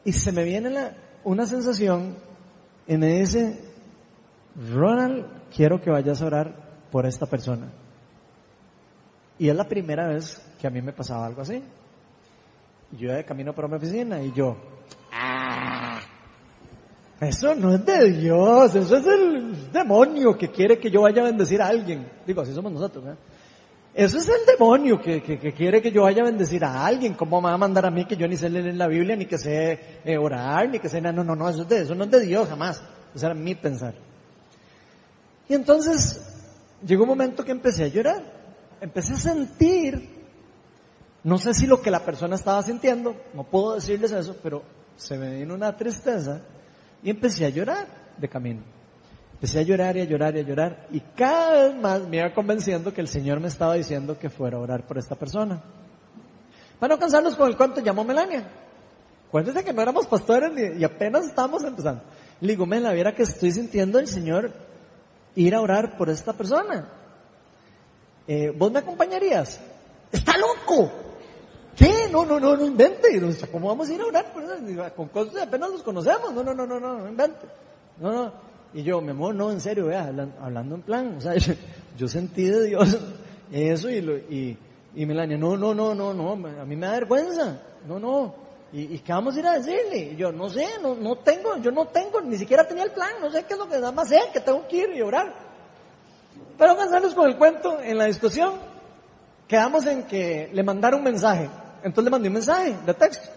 y se me viene una sensación y me dice, Ronald, quiero que vayas a orar por esta persona. Y es la primera vez que a mí me pasaba algo así. Yo de camino para mi oficina y yo, ¡ah! Eso no es de Dios, eso es el demonio que quiere que yo vaya a bendecir a alguien. Digo, así somos nosotros, ¿eh? Eso es el demonio que, que, quiere que yo vaya a bendecir a alguien. ¿Cómo me va a mandar a mí que yo ni sé leer la Biblia, ni que sé eh, orar, ni que sé... No, no, no, eso, es de, eso no es de Dios jamás. Eso era mi pensar. Y entonces llegó un momento que empecé a llorar empecé a sentir, no sé si lo que la persona estaba sintiendo, no puedo decirles eso, pero se me vino una tristeza y empecé a llorar de camino. Empecé a llorar y a llorar y a llorar y cada vez más me iba convenciendo que el Señor me estaba diciendo que fuera a orar por esta persona. Para no cansarnos con el cuento, llamó Melania. Cuéntese que no éramos pastores y apenas estábamos empezando. Le digo, Melania, viera que estoy sintiendo el Señor ir a orar por esta persona. Eh, ¿vos me acompañarías? ¡Está loco! ¿Qué? No, no, no, no invente. ¿Cómo vamos a ir a orar con cosas apenas nos conocemos? No, no, no, no, no, no invente. No, no. Y yo, mi amor, no, en serio, vea, hablando, en plan, o sea, yo, sentí de Dios eso y, lo, y, y Melania, no, no, no, no, no, a mí me da vergüenza, no, no, ¿y, y qué vamos a ir a decirle? Yo, no sé, no, no tengo, yo no tengo, ni siquiera tenía el plan, no sé qué es lo que nada más sé, que tengo que ir y orar. Pero cansarnos con el cuento, en la discusión, quedamos en que le mandaron un mensaje. Entonces le mandé un mensaje de texto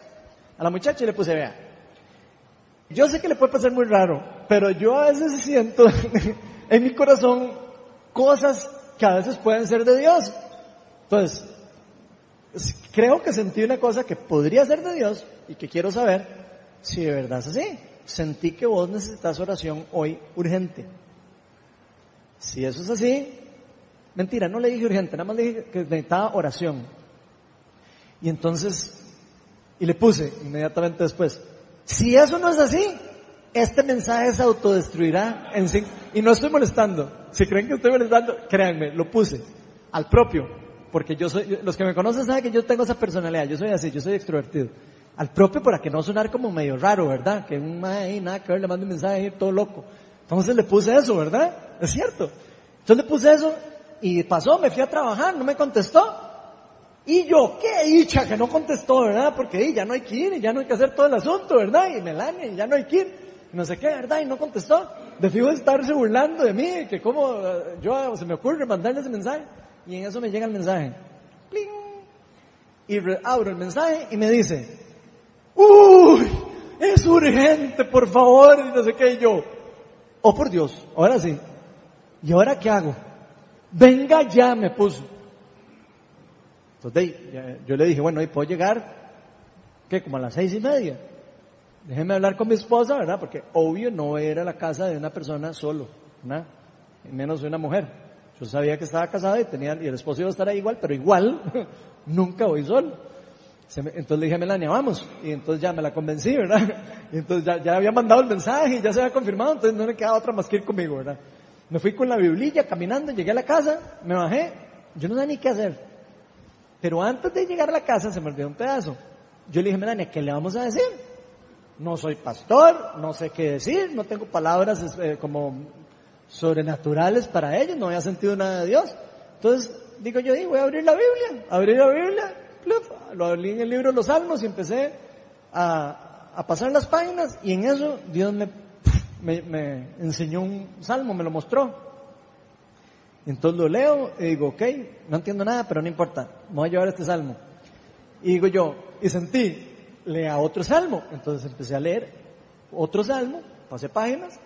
a la muchacha y le puse, vea, yo sé que le puede pasar muy raro, pero yo a veces siento en mi corazón cosas que a veces pueden ser de Dios. Entonces, creo que sentí una cosa que podría ser de Dios y que quiero saber si de verdad es así. Sentí que vos necesitas oración hoy urgente. Si eso es así, mentira, no le dije urgente, nada más le dije que necesitaba oración. Y entonces, y le puse inmediatamente después, si eso no es así, este mensaje se autodestruirá en cinco, y no estoy molestando. Si creen que estoy molestando, créanme, lo puse al propio, porque yo soy, los que me conocen saben que yo tengo esa personalidad, yo soy así, yo soy extrovertido. Al propio para que no sonar como medio raro, ¿verdad? Que un ahí nada que ver, le mando un mensaje todo loco. Entonces le puse eso, ¿verdad? Es cierto. Entonces le puse eso y pasó, me fui a trabajar, no me contestó. Y yo, qué dicha que no contestó, ¿verdad? Porque ya no hay que ir, ya no hay que hacer todo el asunto, ¿verdad? Y Melania, ya no hay que ir, no sé qué, ¿verdad? Y no contestó. De fijo estarse burlando de mí, que como eh, yo se me ocurre mandarle ese mensaje. Y en eso me llega el mensaje. ¡Pling! Y abro el mensaje y me dice, ¡Uy! Es urgente, por favor, y no sé qué, y yo, Oh, por Dios, ahora sí. ¿Y ahora qué hago? Venga ya, me puso. Entonces yo le dije, bueno, ¿y puedo llegar ¿qué? Como a las seis y media. Déjeme hablar con mi esposa, ¿verdad? Porque obvio no era la casa de una persona solo, ¿verdad? Menos de una mujer. Yo sabía que estaba casada y tenía, y el esposo iba a estar ahí igual, pero igual nunca voy solo. Entonces le dije a Melania, vamos. Y entonces ya me la convencí, ¿verdad? Y entonces ya, ya había mandado el mensaje y ya se había confirmado, entonces no le quedaba otra más que ir conmigo, ¿verdad? Me fui con la biblilla caminando, llegué a la casa, me bajé, yo no sabía ni qué hacer. Pero antes de llegar a la casa se me olvidó un pedazo. Yo le dije, Melania, ¿qué le vamos a decir? No soy pastor, no sé qué decir, no tengo palabras eh, como sobrenaturales para ellos, no había sentido nada de Dios. Entonces, digo yo, voy a abrir la Biblia, abrir la Biblia, lo abrí en el libro de los Salmos y empecé a, a pasar las páginas y en eso Dios me, me, me, enseñó un salmo, me lo mostró. Entonces lo leo y digo, ok, no entiendo nada, pero no importa, me voy a llevar este salmo. Y digo yo, y sentí, lea otro salmo. Entonces empecé a leer otro salmo, pasé páginas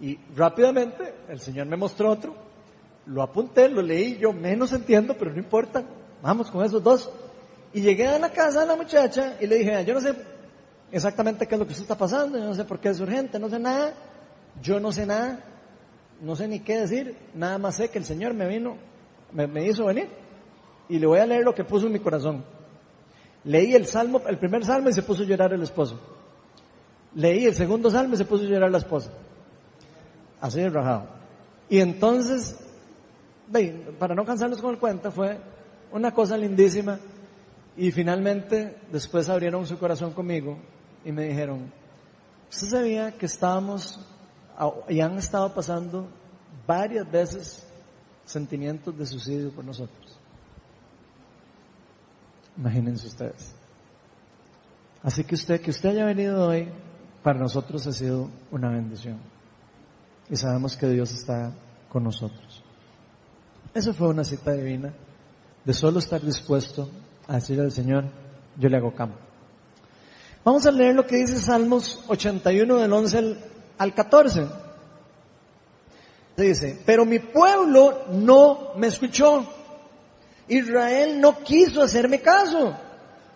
y rápidamente el Señor me mostró otro. Lo apunté, lo leí, yo menos entiendo, pero no importa. Vamos con esos dos. Y llegué a la casa de la muchacha y le dije, yo no sé exactamente qué es lo que está pasando, yo no sé por qué es urgente, no sé nada, yo no sé nada, no sé ni qué decir, nada más sé que el Señor me vino, me, me hizo venir y le voy a leer lo que puso en mi corazón. Leí el salmo, el primer salmo y se puso a llorar el esposo. Leí el segundo salmo y se puso a llorar la esposa. Así de rajado. Y entonces, para no cansarnos con el cuento, fue una cosa lindísima. Y finalmente, después abrieron su corazón conmigo y me dijeron, usted sabía que estábamos y han estado pasando varias veces sentimientos de suicidio por nosotros. Imagínense ustedes. Así que usted, que usted haya venido hoy, para nosotros ha sido una bendición. Y sabemos que Dios está con nosotros. Eso fue una cita divina de solo estar dispuesto a decirle al Señor, yo le hago campo. Vamos a leer lo que dice Salmos 81 del 11 al 14. Dice, pero mi pueblo no me escuchó. Israel no quiso hacerme caso.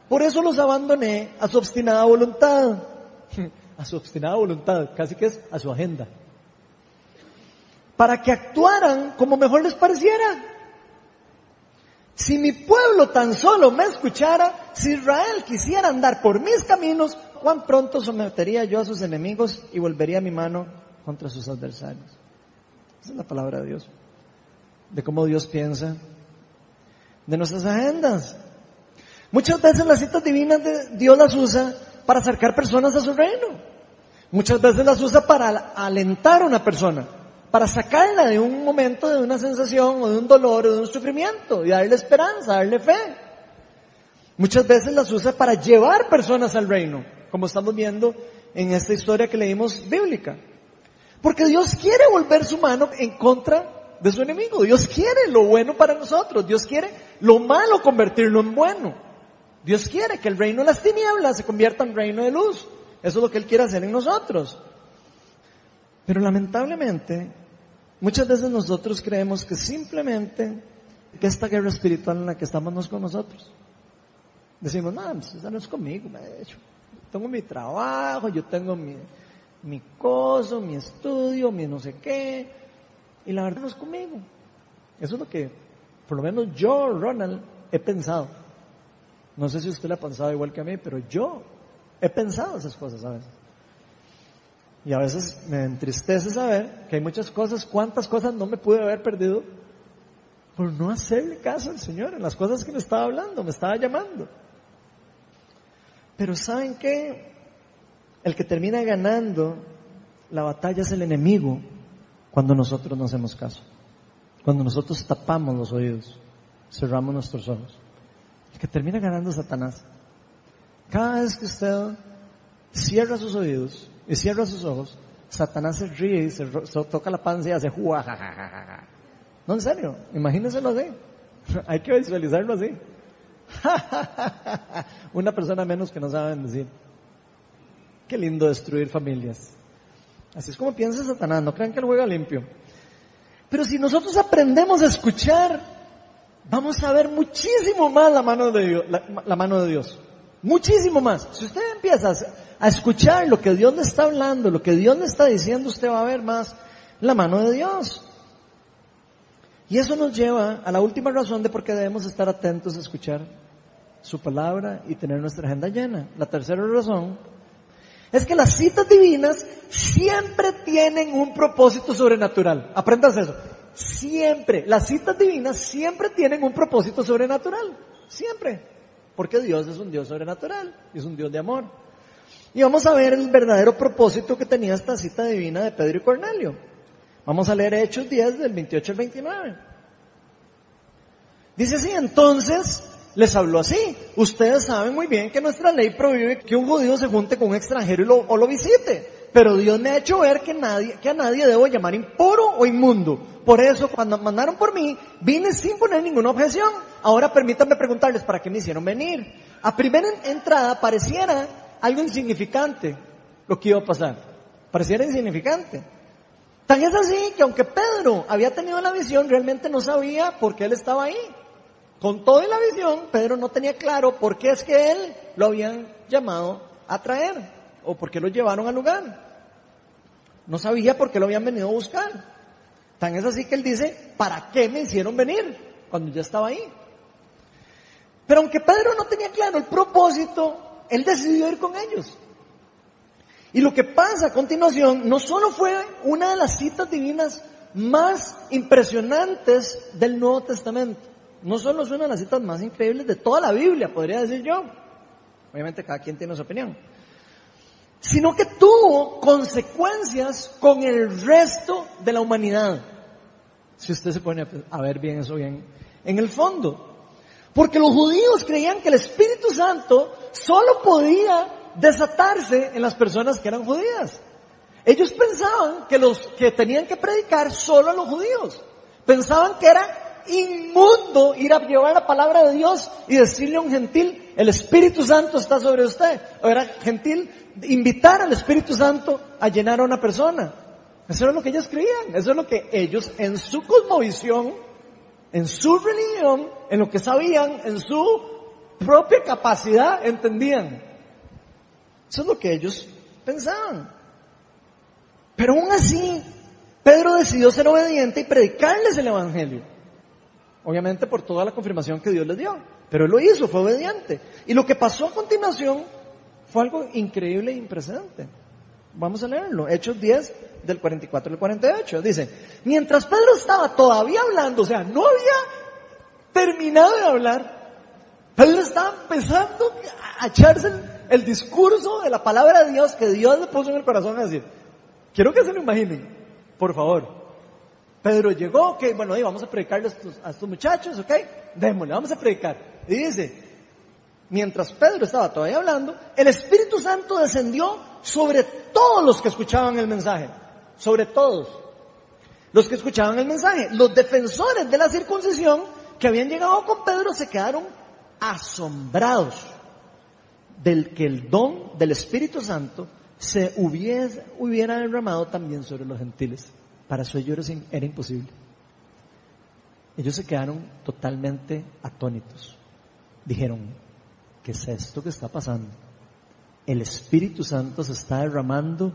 Por eso los abandoné a su obstinada voluntad. A su obstinada voluntad, casi que es a su agenda. Para que actuaran como mejor les pareciera. Si mi pueblo tan solo me escuchara, si Israel quisiera andar por mis caminos, cuán pronto sometería yo a sus enemigos y volvería mi mano contra sus adversarios. Esa es la palabra de Dios. De cómo Dios piensa. De nuestras agendas. Muchas veces las citas divinas de Dios las usa para acercar personas a su reino. Muchas veces las usa para alentar a una persona para sacarla de un momento, de una sensación o de un dolor o de un sufrimiento y darle esperanza, darle fe. Muchas veces las usa para llevar personas al reino, como estamos viendo en esta historia que leímos bíblica. Porque Dios quiere volver su mano en contra de su enemigo. Dios quiere lo bueno para nosotros. Dios quiere lo malo convertirlo en bueno. Dios quiere que el reino de las tinieblas se convierta en reino de luz. Eso es lo que Él quiere hacer en nosotros. Pero lamentablemente, Muchas veces nosotros creemos que simplemente que esta guerra espiritual en la que estamos no es con nosotros. Decimos, no, pues, esa no es conmigo, yo tengo mi trabajo, yo tengo mi, mi coso, mi estudio, mi no sé qué, y la verdad no es conmigo. Eso es lo que, por lo menos yo, Ronald, he pensado. No sé si usted ha pensado igual que a mí, pero yo he pensado esas cosas a veces. Y a veces me entristece saber que hay muchas cosas, cuántas cosas no me pude haber perdido por no hacerle caso al Señor en las cosas que me estaba hablando, me estaba llamando. Pero ¿saben qué? El que termina ganando la batalla es el enemigo cuando nosotros no hacemos caso. Cuando nosotros tapamos los oídos, cerramos nuestros ojos. El que termina ganando es Satanás. Cada vez que usted cierra sus oídos y cierra sus ojos, Satanás se ríe y se, toca la panza y hace juajajaja. No, en serio, imagínenselo así. Hay que visualizarlo así. Una persona menos que no saben decir. Qué lindo destruir familias. Así es como piensa Satanás, no crean que él juega limpio. Pero si nosotros aprendemos a escuchar, vamos a ver muchísimo más la mano de Dios. La, la mano de Dios. Muchísimo más. Si usted empieza a escuchar lo que Dios le está hablando, lo que Dios le está diciendo, usted va a ver más la mano de Dios. Y eso nos lleva a la última razón de por qué debemos estar atentos a escuchar su palabra y tener nuestra agenda llena. La tercera razón es que las citas divinas siempre tienen un propósito sobrenatural. Aprendas eso. Siempre. Las citas divinas siempre tienen un propósito sobrenatural. Siempre. Porque Dios es un Dios sobrenatural. Es un Dios de amor. Y vamos a ver el verdadero propósito que tenía esta cita divina de Pedro y Cornelio. Vamos a leer Hechos 10 del 28 al 29. Dice así, entonces les habló así. Ustedes saben muy bien que nuestra ley prohíbe que un judío se junte con un extranjero y lo, o lo visite. Pero Dios me ha hecho ver que, nadie, que a nadie debo llamar impuro o inmundo. Por eso, cuando mandaron por mí, vine sin poner ninguna objeción. Ahora permítanme preguntarles para qué me hicieron venir. A primera entrada pareciera algo insignificante lo que iba a pasar. Pareciera insignificante. Tan es así que aunque Pedro había tenido la visión, realmente no sabía por qué él estaba ahí. Con toda la visión, Pedro no tenía claro por qué es que él lo habían llamado a traer o por qué lo llevaron al lugar. No sabía por qué lo habían venido a buscar. Tan es así que él dice, ¿para qué me hicieron venir cuando ya estaba ahí? Pero aunque Pedro no tenía claro el propósito, él decidió ir con ellos. Y lo que pasa a continuación no solo fue una de las citas divinas más impresionantes del Nuevo Testamento, no solo es una de las citas más increíbles de toda la Biblia, podría decir yo. Obviamente cada quien tiene su opinión. Sino que tuvo consecuencias con el resto de la humanidad. Si usted se pone a ver bien eso bien en el fondo. Porque los judíos creían que el Espíritu Santo solo podía desatarse en las personas que eran judías. Ellos pensaban que los que tenían que predicar solo a los judíos. Pensaban que era inmundo ir a llevar la palabra de Dios y decirle a un gentil, el Espíritu Santo está sobre usted. O era gentil invitar al Espíritu Santo a llenar a una persona. Eso era lo que ellos creían. Eso es lo que ellos en su cosmovisión, en su religión, en lo que sabían, en su propia capacidad entendían. Eso es lo que ellos pensaban. Pero aún así, Pedro decidió ser obediente y predicarles el Evangelio. Obviamente por toda la confirmación que Dios les dio. Pero él lo hizo, fue obediente. Y lo que pasó a continuación fue algo increíble e impresionante. Vamos a leerlo. Hechos 10 del 44 al 48. Dice, mientras Pedro estaba todavía hablando, o sea, no había terminado de hablar, Pedro estaba empezando a echarse el, discurso de la palabra de Dios que Dios le puso en el corazón a decir. Quiero que se lo imaginen, por favor. Pedro llegó, ok, bueno, ahí vamos a predicarle a estos, muchachos, ok, démosle, vamos a predicar. Y dice, mientras Pedro estaba todavía hablando, el Espíritu Santo descendió sobre todos los que escuchaban el mensaje, sobre todos los que escuchaban el mensaje. Los defensores de la circuncisión que habían llegado con Pedro se quedaron asombrados del que el don del Espíritu Santo se hubiese, hubiera derramado también sobre los gentiles. Para su ellos era imposible. Ellos se quedaron totalmente atónitos. Dijeron, ¿qué es esto que está pasando? El Espíritu Santo se está derramando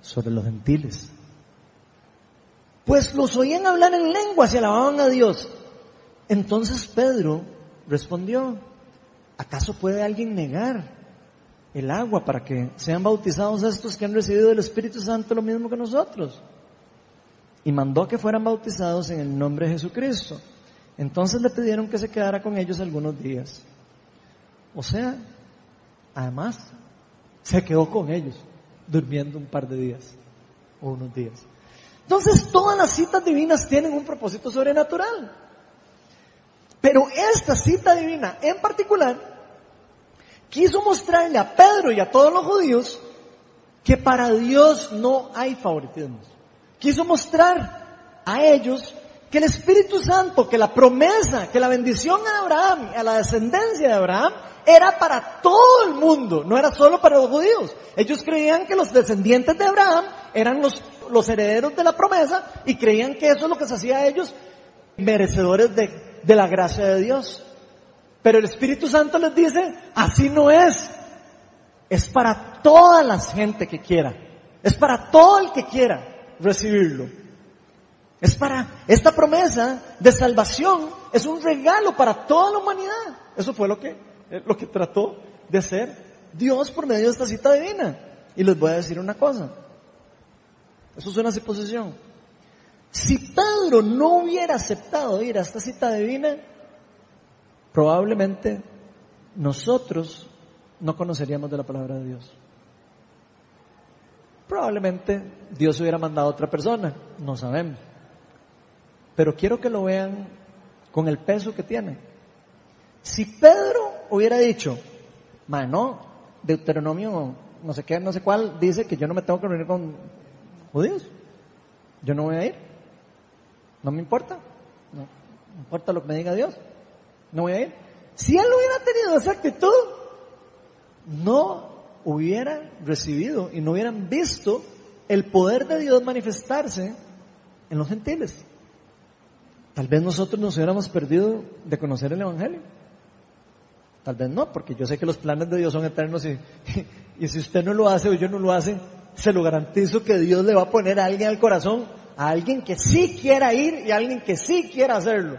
sobre los gentiles. Pues los oían hablar en lengua, y alababan a Dios. Entonces Pedro respondió, ¿acaso puede alguien negar el agua para que sean bautizados estos que han recibido el Espíritu Santo lo mismo que nosotros? y mandó que fueran bautizados en el nombre de Jesucristo. Entonces le pidieron que se quedara con ellos algunos días. O sea, además, se quedó con ellos, durmiendo un par de días o unos días. Entonces todas las citas divinas tienen un propósito sobrenatural. Pero esta cita divina en particular quiso mostrarle a Pedro y a todos los judíos que para Dios no hay favoritismos quiso mostrar a ellos que el Espíritu Santo, que la promesa, que la bendición a Abraham, a la descendencia de Abraham, era para todo el mundo, no era solo para los judíos. Ellos creían que los descendientes de Abraham eran los, herederos de la promesa y creían que eso es lo que se hacía a ellos merecedores de, de la gracia de Dios. Pero el Espíritu Santo les dice, así no es. Es para toda la gente que quiera. Es para todo el que quiera recibirlo. Es para esta promesa de salvación, es un regalo para toda la humanidad. Eso fue lo que, lo que trató de hacer Dios por medio de esta cita divina. Y les voy a decir una cosa. Eso es una suposición. Si Pedro no hubiera aceptado ir a esta cita divina, probablemente nosotros no conoceríamos de la palabra de Dios. Probablemente Dios hubiera mandado a otra persona, no sabemos. Pero quiero que lo vean con el peso que tiene. Si Pedro hubiera dicho, no, Deuteronomio, no sé qué, no sé cuál, dice que yo no me tengo que reunir con judíos. Yo no voy a ir. No me importa. No, importa lo que me diga Dios. No voy a ir. Si él hubiera tenido esa actitud, no hubiera recibido y no hubieran visto el poder de Dios manifestarse en los gentiles. Tal vez nosotros nos hubiéramos perdido de conocer el Evangelio. Tal vez no, porque yo sé que los planes de Dios son eternos y, y si usted no lo hace o yo no lo hace, se lo garantizo que Dios le va a poner a alguien al corazón, a alguien que sí quiera ir y a alguien que sí quiera hacerlo.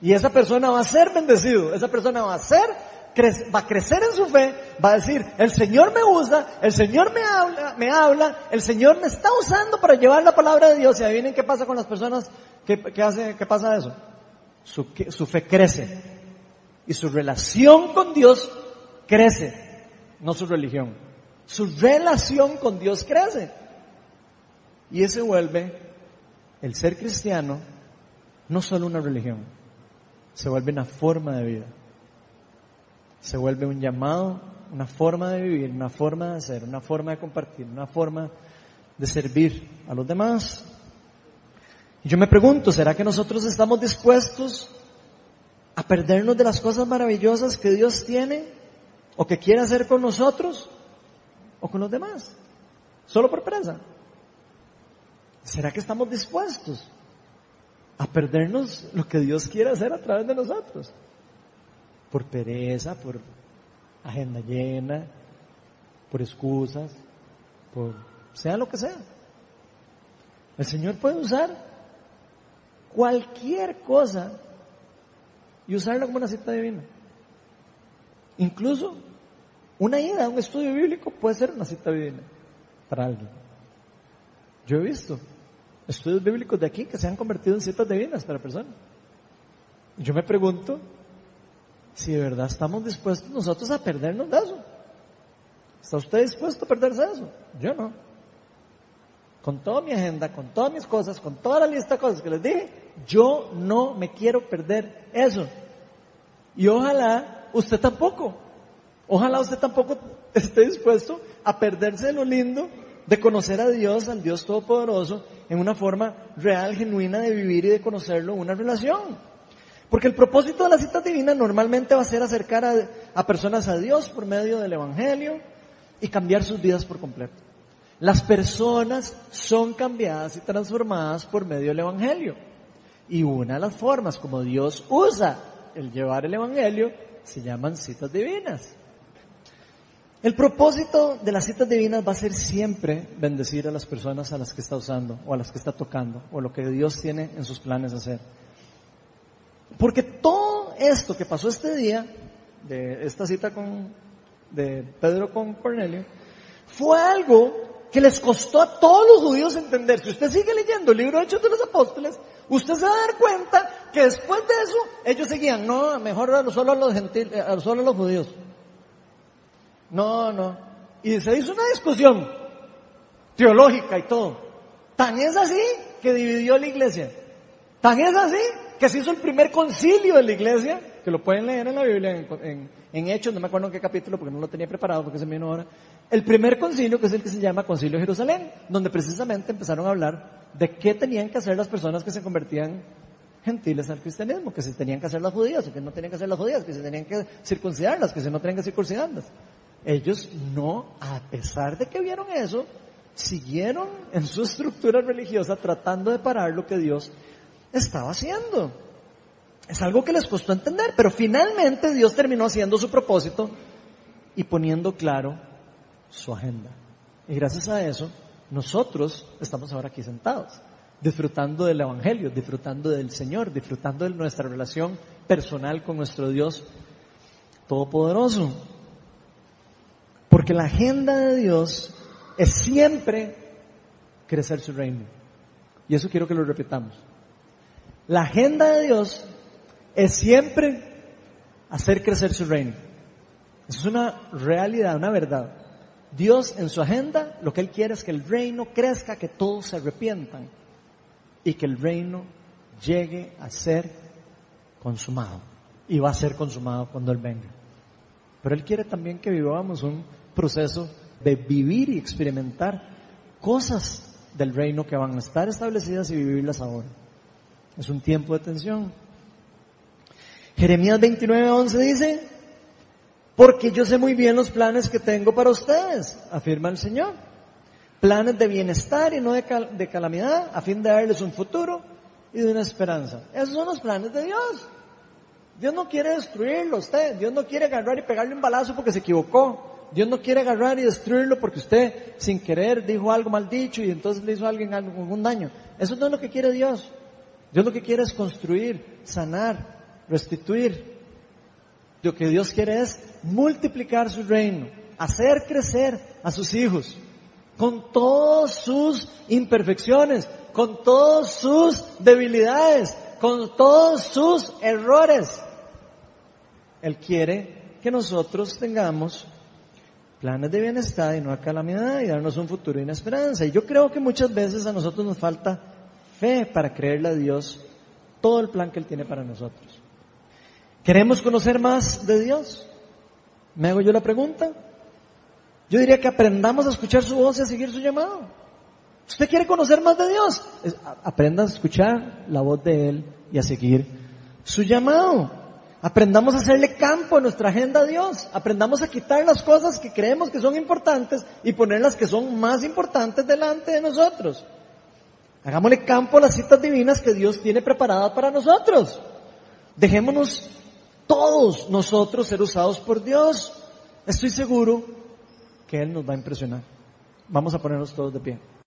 Y esa persona va a ser bendecido, esa persona va a ser, va a crecer en su fe, va a decir, el Señor me usa, el Señor me habla, me habla, el Señor me está usando para llevar la palabra de Dios. Y adivinen qué pasa con las personas que, hace, qué pasa eso. Su, su fe crece. Y su relación con Dios crece, no su religión. Su relación con Dios crece. Y ese vuelve el ser cristiano no solo una religión, se vuelve una forma de vida. Se vuelve un llamado, una forma de vivir, una forma de ser, una forma de compartir, una forma de servir a los demás. Y yo me pregunto, ¿será que nosotros estamos dispuestos a perdernos de las cosas maravillosas que Dios tiene o que quiere hacer con nosotros o con los demás? Solo por presa. ¿Será que estamos dispuestos a perdernos lo que Dios quiere hacer a través de nosotros? Por pereza, por agenda llena, por excusas, por sea lo que sea. El Señor puede usar cualquier cosa y usarla como una cita divina. Incluso una ida a un estudio bíblico puede ser una cita divina para alguien. Yo he visto estudios bíblicos de aquí que se han convertido en citas divinas para personas. Yo me pregunto si de verdad estamos dispuestos nosotros a perdernos de eso. ¿Está usted dispuesto a perderse de eso? Yo no. Con toda mi agenda, con todas mis cosas, con toda la lista de cosas que les dije, yo no me quiero perder eso. Y ojalá usted tampoco. Ojalá usted tampoco esté dispuesto a perderse de lo lindo de conocer a Dios, al Dios Todopoderoso, en una forma real, genuina de vivir y de conocerlo, una relación. Porque el propósito de la cita divina normalmente va a ser acercar a, personas a Dios por medio del Evangelio y cambiar sus vidas por completo. Las personas son cambiadas y transformadas por medio del Evangelio. Y una de las formas como Dios usa el llevar el Evangelio se llaman citas divinas. El propósito de las citas divinas va a ser siempre bendecir a las personas a las que está usando o a las que está tocando o lo que Dios tiene en sus planes hacer. Porque todo esto que pasó este día, de esta cita con, de Pedro con Cornelio, fue algo que les costó a todos los judíos entender. Si usted sigue leyendo el libro de Hechos de los Apóstoles, usted se va a dar cuenta que después de eso ellos seguían, no, mejor solo a los gentiles, solo a los judíos. No, no. Y se hizo una discusión teológica y todo. Tan es así que dividió la iglesia. Tan es así que se hizo el primer concilio de la iglesia, que lo pueden leer en la Biblia, en, en, Hechos, no me acuerdo en qué capítulo porque no lo tenía preparado porque se me vino ahora. El primer concilio, que es el que se llama Concilio de Jerusalén, donde precisamente empezaron a hablar de qué tenían que hacer las personas que se convertían gentiles al cristianismo, que se tenían que hacer las judías, o que no tenían que hacer las judías, que se tenían que circuncidarlas, que se no tenían que circuncidarlas. Ellos no, a pesar de que vieron eso, siguieron en su estructura religiosa tratando de parar lo que Dios estaba haciendo. Es algo que les costó entender, pero finalmente Dios terminó haciendo su propósito y poniendo claro su agenda. Y gracias a eso, nosotros estamos ahora aquí sentados, disfrutando del Evangelio, disfrutando del Señor, disfrutando de nuestra relación personal con nuestro Dios Todopoderoso. Porque la agenda de Dios es siempre crecer su reino. Y eso quiero que lo repitamos. La agenda de Dios es siempre hacer crecer su reino. Es una realidad, una verdad. Dios en su agenda lo que Él quiere es que el reino crezca, que todos se arrepientan y que el reino llegue a ser consumado. Y va a ser consumado cuando Él venga. Pero Él quiere también que vivamos un proceso de vivir y experimentar cosas del reino que van a estar establecidas y vivirlas ahora. Es un tiempo de tensión. Jeremías 29:11 dice, porque yo sé muy bien los planes que tengo para ustedes, afirma el Señor. Planes de bienestar y no de, de calamidad, a fin de darles un futuro y de una esperanza. Esos son los planes de Dios. Dios no quiere destruirlo usted. Dios no quiere agarrar y pegarle un balazo porque se equivocó. Dios no quiere agarrar y destruirlo porque usted sin querer dijo algo mal dicho y entonces le hizo a alguien algún daño. Eso no es lo que quiere Dios. Dios lo que quiere es construir, sanar, restituir. Lo que Dios quiere es multiplicar su reino, hacer crecer a sus hijos, con todas sus imperfecciones, con todas sus debilidades, con todos sus errores. Él quiere que nosotros tengamos planes de bienestar y no a calamidad y darnos un futuro y una esperanza. Y yo creo que muchas veces a nosotros nos falta fe para creerle a Dios todo el plan que Él tiene para nosotros. ¿Queremos conocer más de Dios? ¿Me hago yo la pregunta? Yo diría que aprendamos a escuchar su voz y a seguir su llamado. ¿Usted quiere conocer más de Dios? Aprenda a escuchar la voz de Él y a seguir su llamado. Aprendamos a hacerle campo a nuestra agenda a Dios. Aprendamos a quitar las cosas que creemos que son importantes y poner las que son más importantes delante de nosotros. Hagámosle campo a las citas divinas que Dios tiene preparadas para nosotros. Dejémonos todos nosotros ser usados por Dios. Estoy seguro que Él nos va a impresionar. Vamos a ponernos todos de pie.